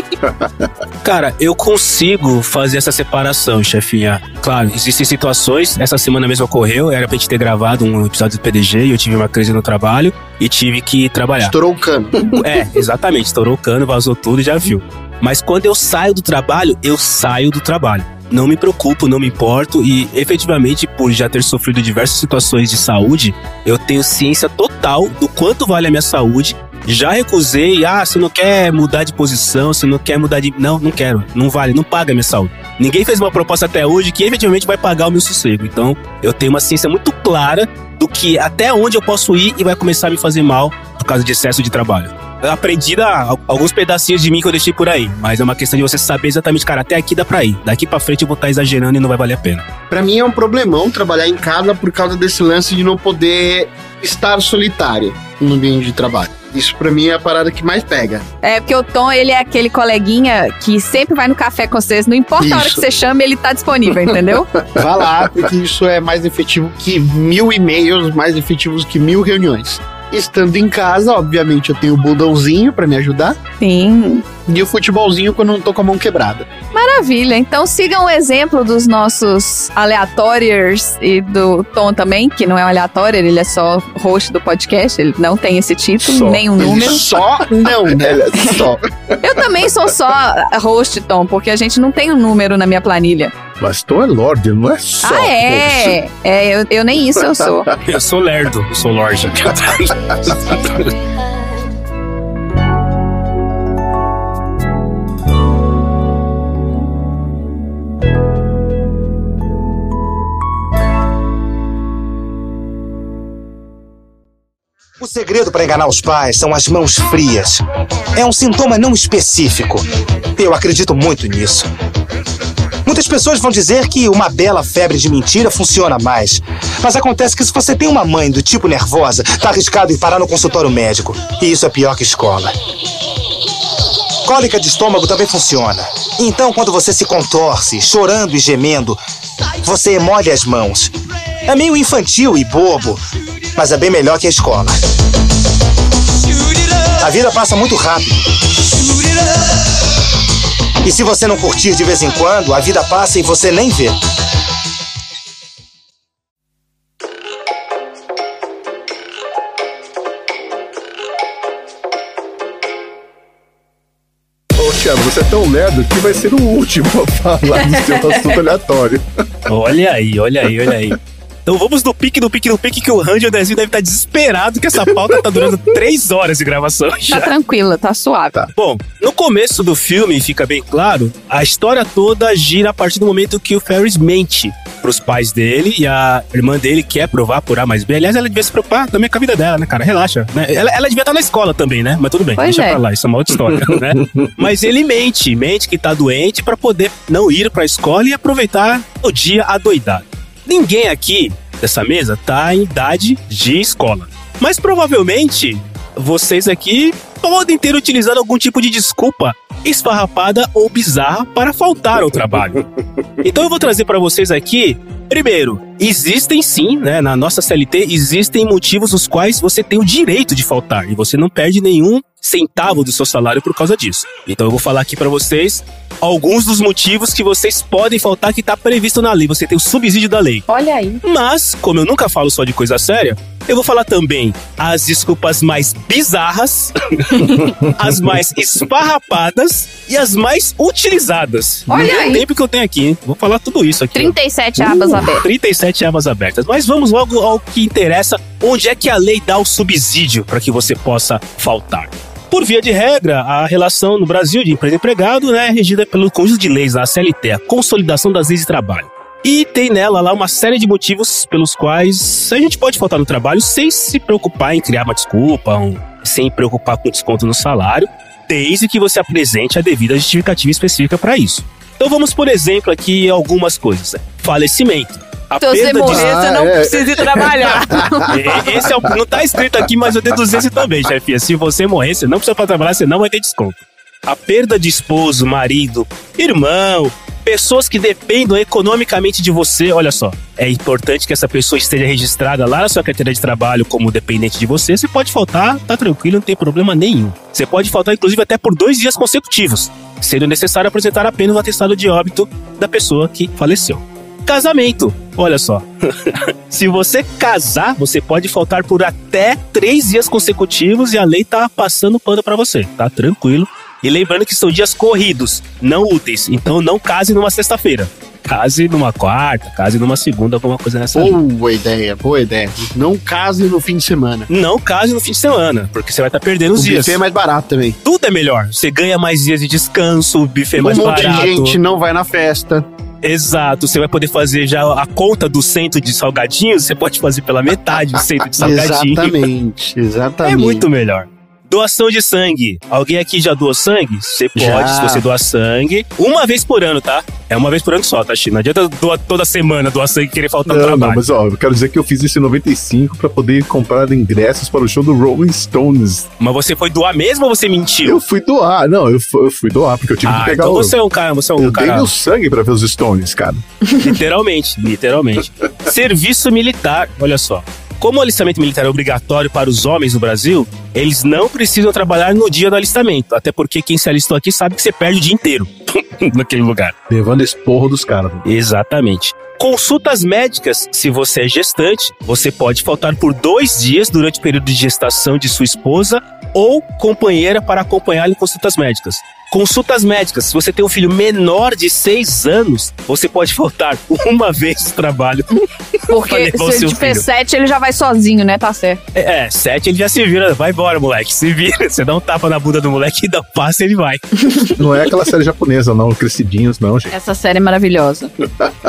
Cara, eu consigo fazer essa separação, chefinha. Claro, existem situações, essa semana mesmo ocorreu, era pra gente ter gravado um episódio do PDG e eu tive uma crise no trabalho e tive que trabalhar. Estourou o cano. É, exatamente, estourou o cano, vazou tudo e já viu. Mas quando eu saio do trabalho, eu saio do trabalho. Não me preocupo, não me importo e efetivamente, por já ter sofrido diversas situações de saúde, eu tenho ciência total do quanto vale a minha saúde. Já recusei, ah, você não quer mudar de posição, você não quer mudar de. Não, não quero, não vale, não paga a minha saúde. Ninguém fez uma proposta até hoje que efetivamente vai pagar o meu sossego. Então, eu tenho uma ciência muito clara do que até onde eu posso ir e vai começar a me fazer mal por causa de excesso de trabalho. Eu aprendi da, alguns pedacinhos de mim que eu deixei por aí, mas é uma questão de você saber exatamente, cara, até aqui dá pra ir. Daqui pra frente eu vou estar exagerando e não vai valer a pena. Pra mim é um problemão trabalhar em casa por causa desse lance de não poder estar solitário no ambiente de trabalho. Isso pra mim é a parada que mais pega. É, porque o Tom, ele é aquele coleguinha que sempre vai no café com vocês, não importa a hora Isso. que você chama, ele tá disponível, entendeu? Vá lá, porque isso é mais efetivo que mil e-mails, mais efetivos que mil reuniões. Estando em casa, obviamente, eu tenho o bundãozinho pra me ajudar. Sim. E o futebolzinho quando eu não tô com a mão quebrada. Maravilha. Então sigam o exemplo dos nossos aleatórios e do Tom também, que não é um aleatório, ele é só host do podcast, ele não tem esse título, Só. nem um número. Só não, né? Só. Eu também sou só host, Tom, porque a gente não tem um número na minha planilha. Mas Tom é Lorde, não é só. ah, é? É, eu, eu nem isso eu sou. Eu sou lerdo, eu sou lorde. O segredo para enganar os pais são as mãos frias. É um sintoma não específico. Eu acredito muito nisso. Muitas pessoas vão dizer que uma bela febre de mentira funciona mais. Mas acontece que se você tem uma mãe do tipo nervosa, tá arriscado em parar no consultório médico. E isso é pior que escola. Cólica de estômago também funciona. Então, quando você se contorce, chorando e gemendo, você molha as mãos. É meio infantil e bobo, mas é bem melhor que a escola. A vida passa muito rápido. E se você não curtir de vez em quando, a vida passa e você nem vê. Ô, Thiago, você é tão lerdo que vai ser o último a falar do seu assunto aleatório. olha aí, olha aí, olha aí. Então vamos no pique, no pique, no pique, que o Randy Desenho deve estar desesperado que essa pauta tá durando três horas de gravação Tá já. tranquila, tá suave. Bom, no começo do filme, fica bem claro, a história toda gira a partir do momento que o Ferris mente pros pais dele e a irmã dele quer provar por A mais B. Aliás, ela devia se preocupar também com a vida dela, né, cara? Relaxa. Né? Ela, ela devia estar na escola também, né? Mas tudo bem, Pois deixa é. pra lá, isso é uma outra história, né? Mas ele mente, mente que tá doente pra poder não ir pra escola e aproveitar o dia adoidado. Ninguém aqui dessa mesa tá em idade de escola. Mas provavelmente vocês aqui podem ter utilizado algum tipo de desculpa esfarrapada ou bizarra para faltar ao trabalho. Então eu vou trazer para vocês aqui, primeiro, existem sim, né, na nossa CLT existem motivos os quais você tem o direito de faltar e você não perde nenhum centavo do seu salário por causa disso. Então eu vou falar aqui para vocês alguns dos motivos que vocês podem faltar que está previsto na lei. Você tem o subsídio da lei. Olha aí. Mas, como eu nunca falo só de coisa séria, eu vou falar também as desculpas mais bizarras, as mais esfarrapadas e as mais utilizadas. Olha No aí. tempo que eu tenho aqui, hein? Vou falar tudo isso aqui. ó. 37 abas abertas. 37 abas abertas. Mas vamos logo ao que interessa. Onde é que a lei dá o subsídio para que você possa faltar? Por via de regra, a relação no Brasil de empresa e empregado né, é regida pelo conjunto de leis, a CLT, a Consolidação das Leis de Trabalho. E tem nela lá uma série de motivos pelos quais a gente pode faltar no trabalho sem se preocupar em criar uma desculpa, um- sem preocupar com desconto no salário, desde que você apresente a devida justificativa específica para isso. Então vamos, por exemplo, aqui algumas coisas. Falecimento. A você perda de- você não precisa ir trabalhar. É, Esse é o, não tá escrito aqui, mas eu deduzi esse também, chefia. Se você morrer, você não precisa pra trabalhar, você não vai ter desconto. A perda de esposo, marido, irmão, pessoas que dependam economicamente de você, olha só. É importante que essa pessoa esteja registrada lá na sua carteira de trabalho como dependente de você. Você pode faltar, tá tranquilo, não tem problema nenhum. Você pode faltar, inclusive, até por dois dias consecutivos, sendo necessário apresentar apenas o atestado de óbito da pessoa que faleceu. Casamento. Olha só. Se você casar, você pode faltar por até três dias consecutivos e a lei tá passando pano pra você. Tá tranquilo. E lembrando que são dias corridos, não úteis. Então não case numa sexta-feira. Case numa quarta, case numa segunda, alguma coisa nessa linha. Boa ideia, boa ideia. Não case no fim de semana. Não case no fim de semana, porque você vai estar perdendo os O dias. buffet é mais barato também. Tudo é melhor. Você ganha mais dias de descanso, o buffet é um mais monte barato. de gente não vai na festa. Exato, você vai poder fazer já a conta do centro de salgadinhos, você pode fazer pela metade do centro de salgadinho. Exatamente, exatamente. É muito melhor. Doação de sangue. Alguém aqui já doou sangue? Você pode, Já. se você doar sangue. Uma vez por ano, tá? É uma vez por ano só, tá, China? Não adianta doar toda semana doar sangue e querer faltar Não, trabalho. não, mas ó, eu quero dizer que eu fiz isso em 95 pra poder comprar ingressos para o show do Rolling Stones. Mas você foi doar mesmo ou você mentiu? Eu fui doar, não, eu fui, eu fui doar porque eu tive Ah, que pegar então o. você é um cara, você é um eu dei cara. meu sangue pra ver os Stones, cara. Literalmente, literalmente. Serviço militar, olha só. Como o alistamento militar é obrigatório para os homens no Brasil, eles não precisam trabalhar no dia do alistamento. Até porque quem se alistou aqui sabe que você perde o dia inteiro naquele lugar. Levando esporro dos caras. Exatamente. Consultas médicas, se você é gestante, você pode faltar por dois dias durante o período de gestação de sua esposa ou companheira para acompanhá-la em consultas médicas. Consultas médicas, se você tem um filho menor de seis anos, você pode faltar uma vez no trabalho. pra Porque o se seu ele tiver filho. 7, ele já vai sozinho, né? Tá certo. É, é, sete ele já se vira, vai embora, moleque, se vira. Você dá um tapa na bunda do moleque e dá um passe ele vai. Não é aquela série japonesa, não, crescidinhos, não, gente. Essa série é maravilhosa.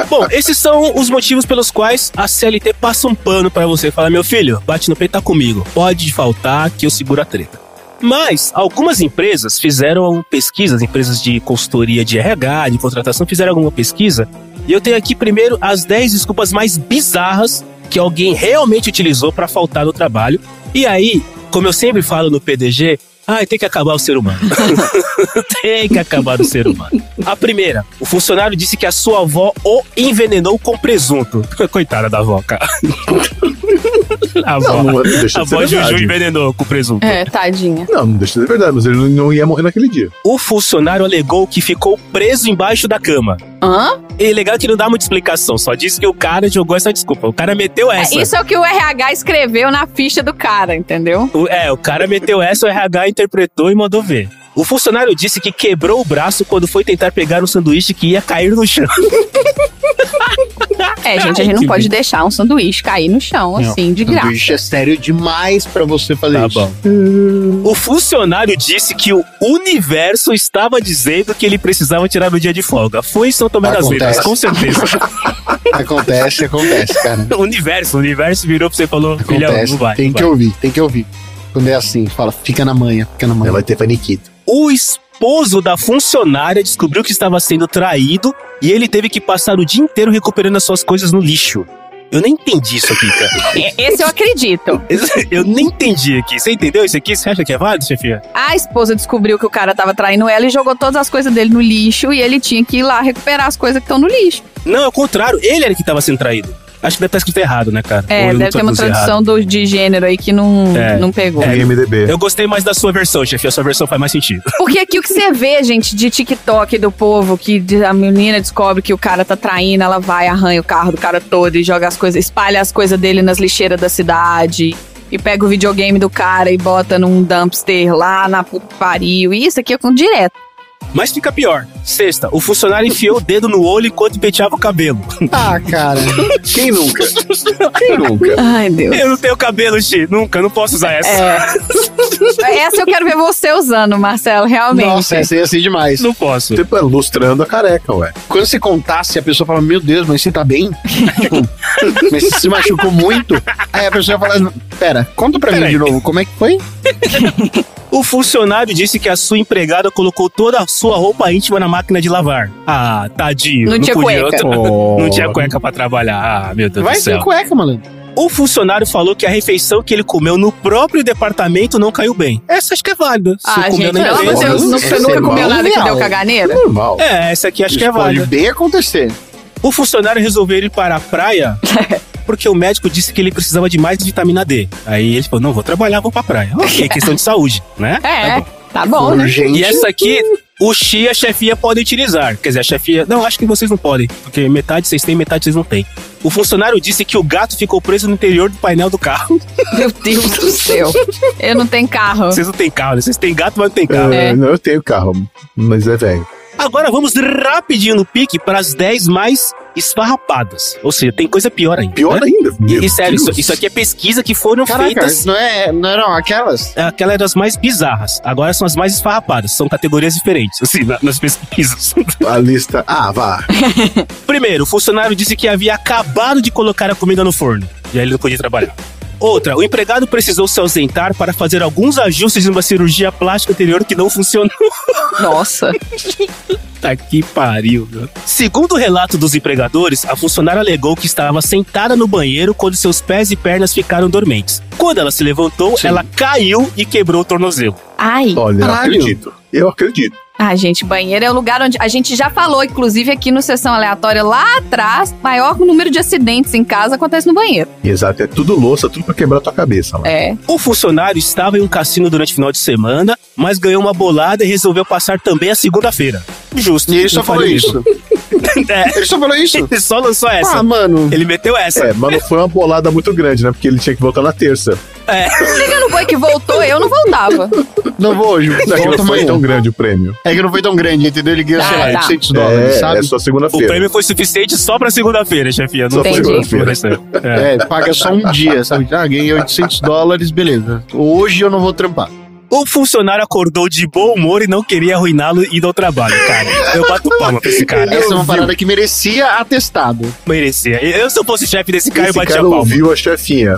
Bom, esses são os motivos pelos quais a CLT passa um pano pra você. Fala, meu filho, bate no peito, tá comigo. Pode faltar que eu seguro a treta. Mas algumas empresas fizeram pesquisas, empresas de consultoria de RH, de contratação, fizeram alguma pesquisa. E eu tenho aqui primeiro as 10 desculpas mais bizarras que alguém realmente utilizou pra faltar no trabalho. E aí, como eu sempre falo no PDG, ai, tem que acabar o ser humano. tem que acabar o ser humano. A primeira, o funcionário disse que a sua avó o envenenou com presunto. Coitada da avó, cara. A avó, Não, não deixa a de avó Juju verdade. envenenou com presunto. É, tadinha. Não, não deixa de ser verdade, mas ele não- ia morrer naquele dia. O funcionário alegou que ficou preso embaixo da cama. Hã? E legal que não dá muita explicação, só disse que o cara jogou essa desculpa. O cara meteu É, essa. isso é o que o RH escreveu na ficha do cara, entendeu? O- É, o cara meteu essa, o RH interpretou e mandou ver. O funcionário disse que quebrou o braço quando foi tentar pegar um sanduíche que ia cair no chão. É, gente, a gente não pode deixar um sanduíche cair no chão, assim, de graça. Sanduíche é sério demais pra você fazer Tá isso. bom. O funcionário disse que o universo estava dizendo que ele precisava tirar o dia de folga. Foi em São Tomé das Letras, com certeza. Acontece, acontece, cara. o universo, o universo virou pra você e falou, filhão, Acontece. não vai. tem não que vai. ouvir, tem que ouvir. Quando é assim, fala, fica na manhã, fica na manhã. Vai ter faniquito. O esposo da funcionária descobriu que estava sendo traído e ele teve que passar o dia inteiro recuperando as suas coisas no lixo. Eu nem entendi isso aqui, cara. É, Esse eu acredito. Eu nem entendi aqui. Você entendeu isso aqui? Você acha que é válido, chefia? A esposa descobriu que o cara tava traindo ela e jogou todas as coisas dele no lixo e ele tinha que ir lá recuperar as coisas que estão no lixo. Não, é o contrário. Ele era que estava sendo traído. Acho que deve estar escrito errado, né, cara? É, deve ter uma tradução do, de gênero aí que não, É. não pegou. É, MDB. Eu gostei mais da sua versão, chefe. A sua versão faz mais sentido. Porque aqui o que você vê, gente, de TikTok do povo, que a menina descobre que o cara tá traindo, ela vai, arranha o carro do cara todo e joga as coisas, espalha as coisas dele nas lixeiras da cidade. E pega o videogame do cara e bota num dumpster lá na pariu. E isso aqui é com direto. Mas fica pior. Sexta, o funcionário enfiou o dedo no olho enquanto penteava o cabelo. Ah, cara. Quem nunca? Quem nunca? Ai, Deus. Eu não tenho cabelo, Xi. Nunca, não posso usar essa. É. Essa eu quero ver você usando, Marcelo, realmente. Nossa, essa ia ser demais. Não posso. Tipo, é lustrando a careca, ué. Quando você contasse, a pessoa fala, meu Deus, mas você tá bem? Tipo, mas você se machucou muito? Aí a pessoa fala, pera, conta pra mim de novo, como é que foi? O funcionário disse que a sua empregada colocou toda a sua roupa íntima na máquina de lavar. Ah, tadinho. Não tinha podia cueca. outra- Não tinha cueca pra trabalhar. Ah, meu Deus Vai do céu. sem cueca, malandro. O funcionário falou que a refeição que ele comeu no próprio departamento não caiu bem. Essa acho que é válida. Se Ah, comeu gente, pelo amor de Deus, não- você Esse nunca é comeu nada que deu caganeira? Normal. É, essa aqui acho que é Isso pode válida. bem acontecer. O funcionário resolveu ir para a praia porque o médico disse que ele precisava de mais vitamina D. Aí ele falou: não, vou trabalhar, vou pra praia. Ok, questão de saúde, né? É, tá bom, né? Urgente. E essa aqui, o Xi e a chefia podem utilizar. Quer dizer, a chefia. Não, acho que vocês não podem. Porque metade vocês têm, metade vocês não têm. O funcionário disse que o gato ficou preso no interior do painel do carro. Meu Deus do céu. Eu não tenho carro. Vocês não têm carro, né? Vocês têm gato, mas não tem carro. É. Não, eu tenho carro, mas é velho. Agora vamos rapidinho no pique para as 10 mais esfarrapadas. Ou seja, tem coisa pior ainda. Pior né? ainda. E, meu e sério, isso, isso aqui é pesquisa que foram Caraca, feitas. não, é, não eram aquelas? Aquela era as mais bizarras. Agora são as mais esfarrapadas. São categorias diferentes, assim, na- nas pesquisas. A lista. Ah, vá. Primeiro, o funcionário disse que havia acabado de colocar a comida no forno. E aí ele não podia trabalhar. Outra, o empregado precisou se ausentar para fazer alguns ajustes em uma cirurgia plástica anterior que não funcionou. Nossa. Tá que pariu, meu. Segundo o relato dos empregadores, a funcionária alegou que estava sentada no banheiro quando seus pés e pernas ficaram dormentes. Quando ela se levantou, ela caiu e quebrou o tornozelo. Ai. Olha, eu acredito. Eu acredito. Ah, gente, banheiro é o lugar onde a gente já falou, inclusive aqui no Sessão Aleatória, lá atrás, maior número de acidentes em casa acontece no banheiro. Exato, é tudo louça, tudo pra quebrar tua cabeça. Lá. É. O funcionário estava em um cassino durante o final de semana, mas ganhou uma bolada e resolveu passar também a segunda-feira. Justo. E ele só falou isso. É, Ele só falou isso. ele só lançou essa. Ah, mano. Ele meteu essa. É, mas não foi uma bolada muito grande, né? Porque ele tinha que voltar na terça. É. Liga no boi que voltou, eu não voltava. Não vou hoje. Não é que não foi tão grande o prêmio. É que não foi tão grande, entendeu? Ele ganhou, Tá, sei lá, tá. 800 dólares, é, sabe? é só O segunda-feira. prêmio foi suficiente só pra segunda-feira, chefia. Não Só segunda-feira. É. É, paga só um dia, sabe? Ah, ganhei 800 dólares, beleza. Hoje eu não vou trampar. O funcionário acordou de bom humor e não queria arruiná-lo indo ao trabalho, cara. Eu bato palma pra esse cara. Essa é Eu uma parada que merecia atestado. merecia. Eu, se eu fosse chefe desse cara, eu Esse batia cara palma. ouviu a chefinha.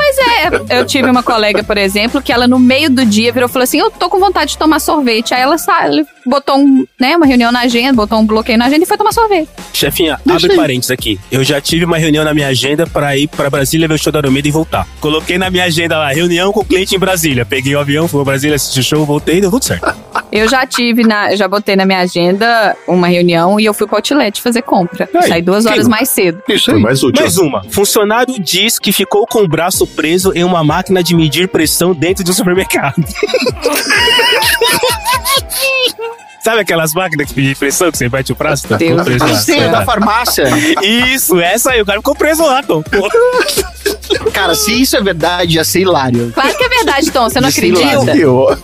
É, eu tive uma colega, por exemplo, que ela no meio do dia virou e falou assim: Eu tô com vontade de tomar sorvete. Aí ela sa- ela botou um, né, uma reunião na agenda, botou um bloqueio na agenda e foi tomar sorvete. Chefinha, Deixa abre aí. parênteses aqui. Eu já tive uma reunião na minha agenda pra ir pra Brasília ver o show da Aromeda e voltar. Coloquei na minha agenda lá, reunião com o cliente em Brasília. Peguei o avião, fui pra Brasília, assisti o show, voltei e deu tudo certo. Eu já tive na. Eu já botei na minha agenda uma reunião e eu fui pro outlet fazer compra. Aí, Saí duas horas mais cedo. Isso Foi aí. mais útil. Mais uma. Funcionário diz que ficou com o braço preso em uma máquina de medir pressão dentro de um supermercado. Sabe aquelas máquinas que medem pressão que você mete o braço? Tá Deus. preso lá. Sim, É. da farmácia. Isso, essa aí. O cara ficou preso lá, Tom. Cara, se isso é verdade, ia ser hilário. Claro que é verdade, Tom. Você não acredita? Eu,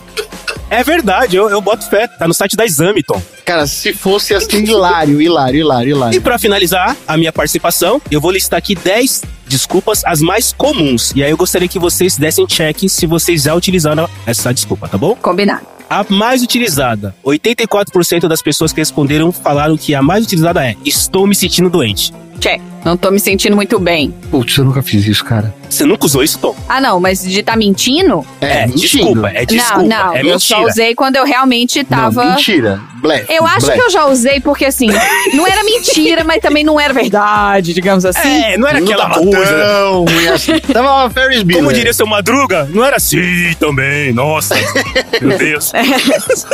É verdade, eu, eu boto fé. Tá no site da Examiton. Cara, se fosse assim, hilário, hilário, hilário, E hilário. pra finalizar a minha participação, eu vou listar aqui 10 desculpas, as mais comuns. E aí eu gostaria que vocês dessem check se vocês já utilizaram essa desculpa, tá bom? Combinado. A mais utilizada. 84% das pessoas que responderam falaram que a mais utilizada é estou me sentindo doente. Check. Não tô me sentindo muito bem. Putz, eu nunca fiz isso, cara. Você nunca usou isso, Tom? Ah, não, mas de tá mentindo? É, mentindo. desculpa, é desculpa. não, não. é eu só mentira. usei quando eu realmente tava. Não, mentira. Blefe. Eu acho blefe. que eu já usei porque, assim, não era mentira, mas também não era verdade, digamos assim. É, não era Não aquela coisa. ruim assim. Tava uma Ferris Bueller. Como diria seu Madruga, não era assim também, nossa. Meu Deus.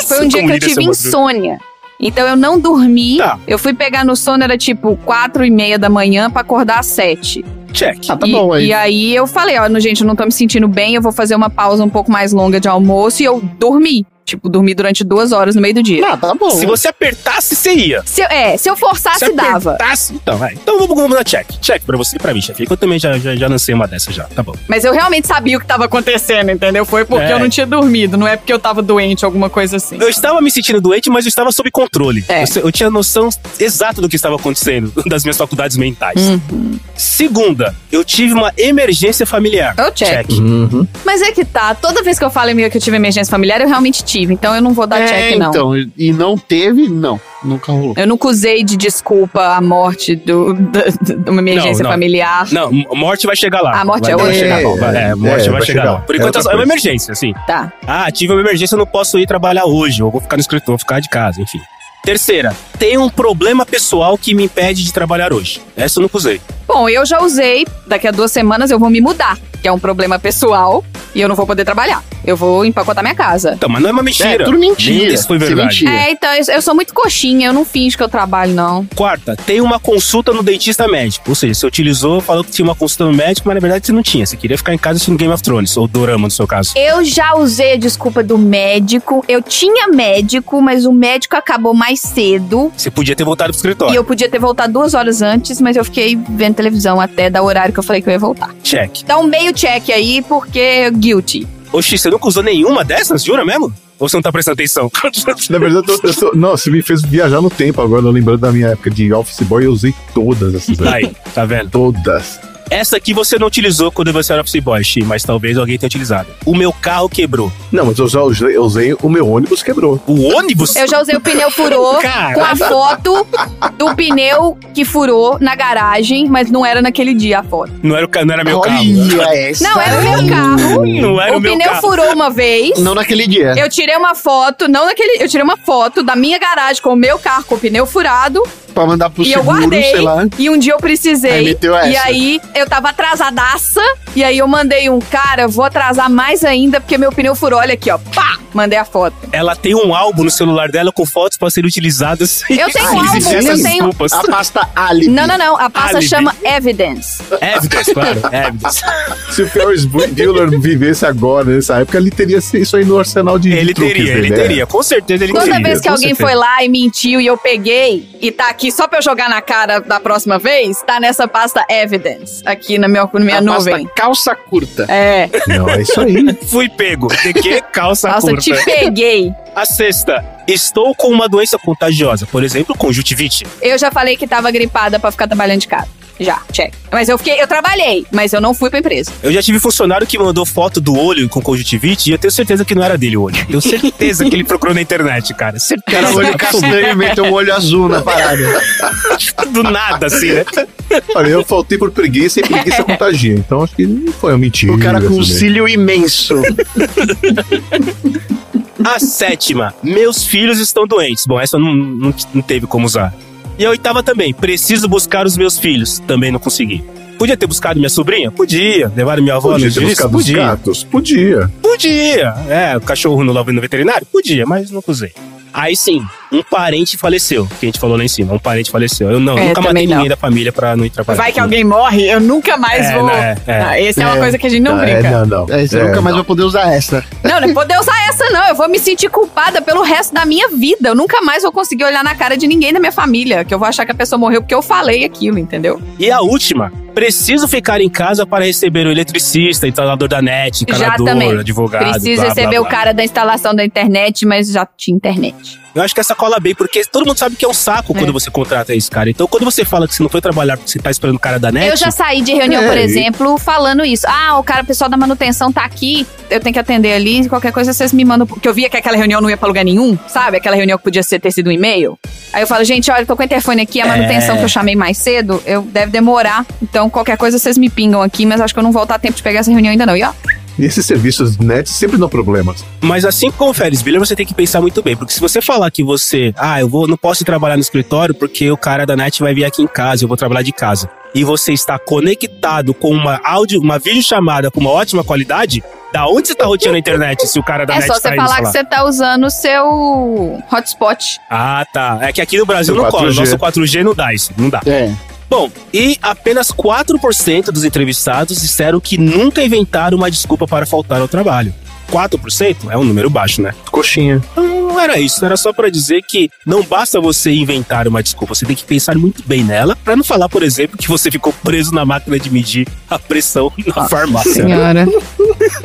Foi um dia Como que eu tive insônia. Então eu não dormi. Tá. Eu fui pegar no sono, era tipo quatro e meia da manhã pra acordar às sete. Check. Ah, tá e, bom aí. e aí eu falei, ó, gente, eu não tô me sentindo bem, eu vou fazer uma pausa um pouco mais longa de almoço e eu dormi. Tipo, dormi durante duas horas no meio do dia. Ah, tá bom. Se você apertasse, você ia. Se eu, é, se eu forçasse, Se dava. apertasse, então, vai. Então vamos, vamos dar check. Check pra você e pra mim, chefe. Eu também já, já, já lancei uma dessa já. Tá bom. Mas eu realmente sabia o que tava acontecendo, entendeu? Foi porque É. eu não tinha dormido, não é porque eu tava doente, alguma coisa assim. Eu estava me sentindo doente, mas eu estava sob controle. É. Eu, eu tinha noção exata do que estava acontecendo, das minhas faculdades mentais. Uhum. Segunda, eu tive uma emergência familiar. Eu check. Uhum. Mas é que tá, toda vez que eu falo em mim que eu tive emergência familiar, eu realmente tive. Então eu não vou dar É, check, não. então, e não teve, não. Nunca rolou. Eu nunca usei de desculpa a morte de uma emergência Não, não. familiar. Não, morte vai chegar lá. A morte vai, é chegar lá. Vai- É, morte É, vai, vai chegar, chegar. lá. Por É enquanto é, uma emergência, assim. Tá. Ah, tive uma emergência, eu não posso ir trabalhar hoje. Eu vou ficar no escritório, vou ficar de casa, enfim. Terceira, tenho um problema pessoal que me impede de trabalhar hoje. Essa eu nunca usei. Bom, eu já usei. Daqui a duas semanas eu vou me mudar, que é um problema pessoal e eu não vou poder trabalhar. Eu vou empacotar minha casa. Então, mas não é uma mentira. É, tudo mentira. Desses foi Isso é verdade. mentira. É, então eu, eu sou muito coxinha, eu não finjo que eu trabalho, não. Quarta, tem uma consulta no dentista médico. Ou seja, você utilizou, falou que tinha uma consulta no médico, mas na verdade você não tinha. Você queria ficar em casa assistindo Game of Thrones, ou Dorama no seu caso. Eu já usei a desculpa do médico. Eu tinha médico, mas o médico acabou mais cedo. Você podia ter voltado pro E escritório. eu podia ter voltado duas horas antes, mas eu fiquei vendo televisão até dar o horário que eu falei que eu ia voltar. Check. Dá um meio check aí, porque guilty. Oxi, você nunca usou nenhuma dessas? Jura mesmo? Ou você não tá prestando atenção? Na verdade, eu tô, eu tô- não, você me fez viajar no tempo agora, lembrando da minha época de Office Boy, eu usei todas essas. Aí, tá vendo? Todas. Essa aqui você não utilizou quando você era office boy, Xi, mas talvez alguém tenha utilizado. O meu carro quebrou. Não, mas eu já usei, eu usei o meu ônibus quebrou. O ônibus? Eu já usei o pneu furou Cara. com a foto do pneu que furou na garagem, mas não era naquele dia a foto. Não era, o não era meu carro. Olha essa. Não, era o meu carro. Não era o, o meu pneu carro. furou uma vez. Não naquele dia. Eu tirei uma foto, não naquele. Eu tirei uma foto da minha garagem com o meu carro com o pneu furado. Pra mandar pro e eu seguro, guardei. sei lá. E um dia eu precisei. Aí meteu essa. E aí eu tava atrasadaça. E aí eu mandei um cara, eu vou atrasar mais ainda porque meu pneu furou. Olha aqui, ó. Pá! Mandei a foto. Ela tem um álbum no celular dela com fotos pra serem utilizadas. Eu tenho um álbum, existir eu essas tenho- desculpas. A pasta Alibi. Não, não, não. A pasta Alibi. chama Evidence. Evidence, claro. Evidence. Se o Ferris Bueller vivesse agora, nessa época, ele teria isso aí no arsenal de Ele truques teria, ele é. teria. Com certeza ele Toda teria. vez que com alguém certeza. foi lá e mentiu e eu peguei e tá aqui só pra eu jogar na cara da próxima vez, tá nessa pasta Evidence, aqui na minha, na minha A pasta nuvem. calça curta. É. Não, é isso aí. Fui pego. De que calça Nossa, curta. Te peguei. A sexta, estou com uma doença contagiosa, por exemplo, conjuntivite. Eu já falei que tava gripada pra ficar trabalhando de casa. Já, check. Mas eu fiquei, eu trabalhei, mas eu não fui pra empresa. Eu já tive funcionário que mandou foto do olho com conjuntivite e eu tenho certeza que não era dele o olho. Tenho certeza que ele procurou na internet, cara. Certeza. Cara, olho castanho e meteu um olho azul na parada. Do nada, assim, né? Olha, eu faltei por preguiça e preguiça contagia. Então acho que não foi uma mentira. O cara com um essa daí. cílio imenso. A sétima, meus filhos estão doentes. Bom, essa não, não, não teve como usar. E a oitava também, preciso buscar os meus filhos. Também não consegui. Podia ter buscado minha sobrinha? Podia. Levaram minha avó Podia no os Podia. gatos? Podia. Podia. É, o cachorro no no veterinário? Podia, mas não usei. Aí sim, um parente faleceu, que a gente falou lá em cima. Um parente faleceu. Eu não, É, nunca matei não. ninguém da família pra não ir trabalhar. Vai que alguém morre, eu nunca mais É, vou. né, é. Não, essa é, uma É. coisa que a gente não Ah, brinca. é, não, não. É, você É, nunca mais não. vai poder usar essa. Não, não poder usar essa, não. Eu vou me sentir culpada pelo resto da minha vida. Eu nunca mais vou conseguir olhar na cara de ninguém da minha família. Que eu vou achar que a pessoa morreu porque eu falei aquilo, entendeu? E a última, preciso ficar em casa para receber o eletricista, instalador da net, encanador, advogado. Preciso blá, blá, receber blá. o cara da instalação da internet, mas já tinha internet. Eu acho que essa cola bem, porque todo mundo sabe que é um saco quando você contrata esse cara. Então, quando você fala que você não foi trabalhar porque você tá esperando o cara da net. Eu já saí de reunião, É, por exemplo, falando isso. Ah, o cara, o pessoal da manutenção tá aqui, eu tenho que atender ali, qualquer coisa vocês me mandam. Porque eu via que aquela reunião não ia pra lugar nenhum, sabe? Aquela reunião que podia ser, ter sido um e-mail. Aí eu falo, gente, olha, tô com o interfone aqui, a manutenção É. que eu chamei mais cedo, eu deve demorar. Então, qualquer coisa vocês me pingam aqui, mas acho que eu não vou dar tempo de pegar essa reunião ainda não. E ó, E esses serviços net sempre dão problemas. Mas assim como o Ferris Bueller, você tem que pensar muito bem. Porque se você falar que você, ah, eu vou, não posso ir trabalhar no escritório porque o cara da net vai vir aqui em casa, eu vou trabalhar de casa. E você está conectado com uma áudio, uma videochamada com uma ótima qualidade, da onde você está roteando a internet se o cara da é net só tá você indo falar que você tá usando o seu hotspot. Ah, tá. É que aqui no Brasil Seu não cola. 4G. Nosso 4G não dá isso. Não dá. É. Bom, e apenas 4% dos entrevistados disseram que nunca inventaram uma desculpa para faltar ao trabalho. 4% é um número baixo, né? Coxinha. Então não era isso, era só pra dizer que não basta você inventar uma desculpa, você tem que pensar muito bem nela, pra não falar, por exemplo, que você ficou preso na máquina de medir a pressão na farmácia. Senhora.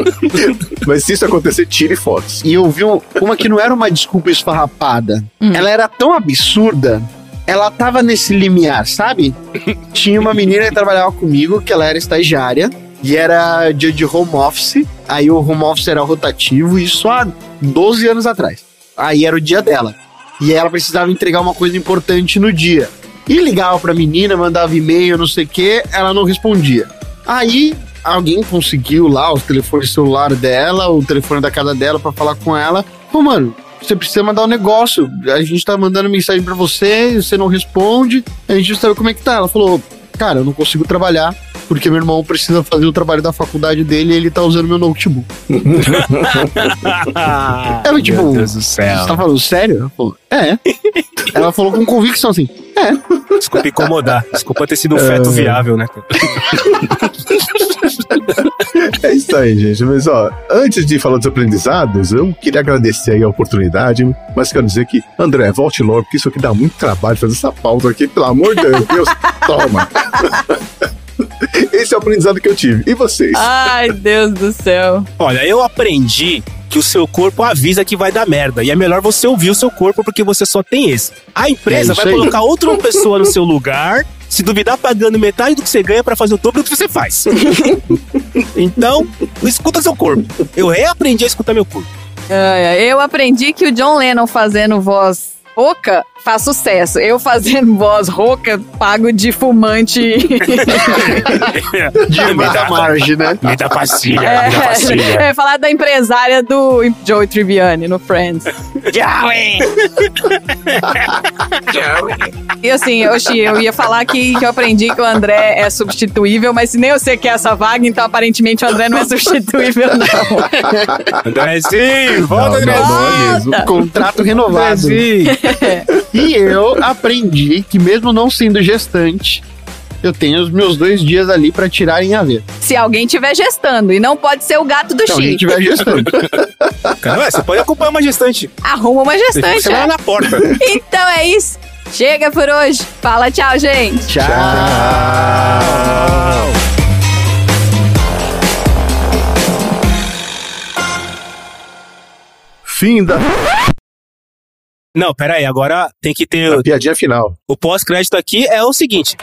Mas se isso acontecer, tire fotos. E eu vi um- uma que não era uma desculpa esfarrapada. Ela era tão absurda. Ela tava nesse limiar, sabe? Tinha uma menina que trabalhava comigo, que ela era estagiária. E era dia de home office. Aí o home office era rotativo, isso há 12 anos atrás. Aí era o dia dela. E ela precisava entregar uma coisa importante no dia. E ligava pra menina, mandava e-mail, não sei o que, ela não respondia. Aí alguém conseguiu lá o telefone celular dela, o telefone da casa dela pra falar com ela. Pô, mano, você precisa mandar um negócio. A gente tá mandando mensagem pra você, você não responde. A gente não sabe como é que tá. Ela falou, cara, eu não consigo trabalhar porque meu irmão precisa fazer o trabalho da faculdade dele e ele tá usando meu notebook. Ela, tipo, Meu Deus do céu. você tá falando sério? É. Ela falou com convicção assim, é. Desculpa incomodar, desculpa ter sido um feto viável, né? É isso aí, gente. Mas, ó, antes de falar dos aprendizados, eu queria agradecer aí a oportunidade, mas quero dizer que, André, volte logo, porque isso aqui dá muito trabalho fazer essa pausa aqui, pelo amor de Deus, toma. Esse é o aprendizado que eu tive. E vocês? Ai, Deus do céu. Olha, eu aprendi que o seu corpo avisa que vai dar merda. E é melhor você ouvir o seu corpo porque você só tem esse. A empresa É vai aí. colocar outra pessoa no seu lugar, se duvidar, pagando metade do que você ganha pra fazer o dobro do que você faz. então, escuta seu corpo. Eu reaprendi a escutar meu corpo. Eu aprendi que o John Lennon fazendo voz rouca faz sucesso. Eu fazendo voz rouca, pago de fumante. De baixa margem, né? Dá pastilha, É, dá pastilha. é, falar da empresária do Joey Tribbiani no Friends. E assim, Oxi, eu ia falar que, que eu aprendi que o André é substituível, mas se nem você quer essa vaga, então aparentemente o André não é substituível, não. Andrezinho, volta, Não, não, Andrezinho. não é mesmo. Contrato renovado. E eu aprendi que mesmo não sendo gestante, eu tenho os meus dois dias ali pra tirarem a ver. Se alguém estiver gestando, e não pode ser o gato do Se alguém Chi. tiver gestante. Cara, você pode acompanhar uma gestante. Arruma uma gestante. Você vai é. na porta. Então é isso. Chega por hoje. Fala tchau, gente. Tchau. Fim da Não, pera aí, agora tem que ter. piadinha final. O pós-crédito aqui é o seguinte.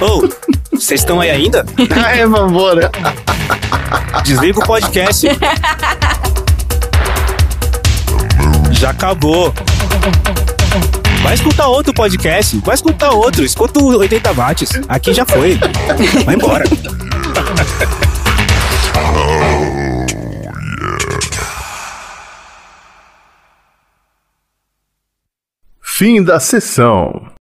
Ô, vocês estão aí ainda? Ai, vambora. Desliga o podcast. Já acabou. Vai escutar outro podcast. Vai escutar outro. Escuta o 80 watts. Aqui já foi. Vai embora. Fim da sessão.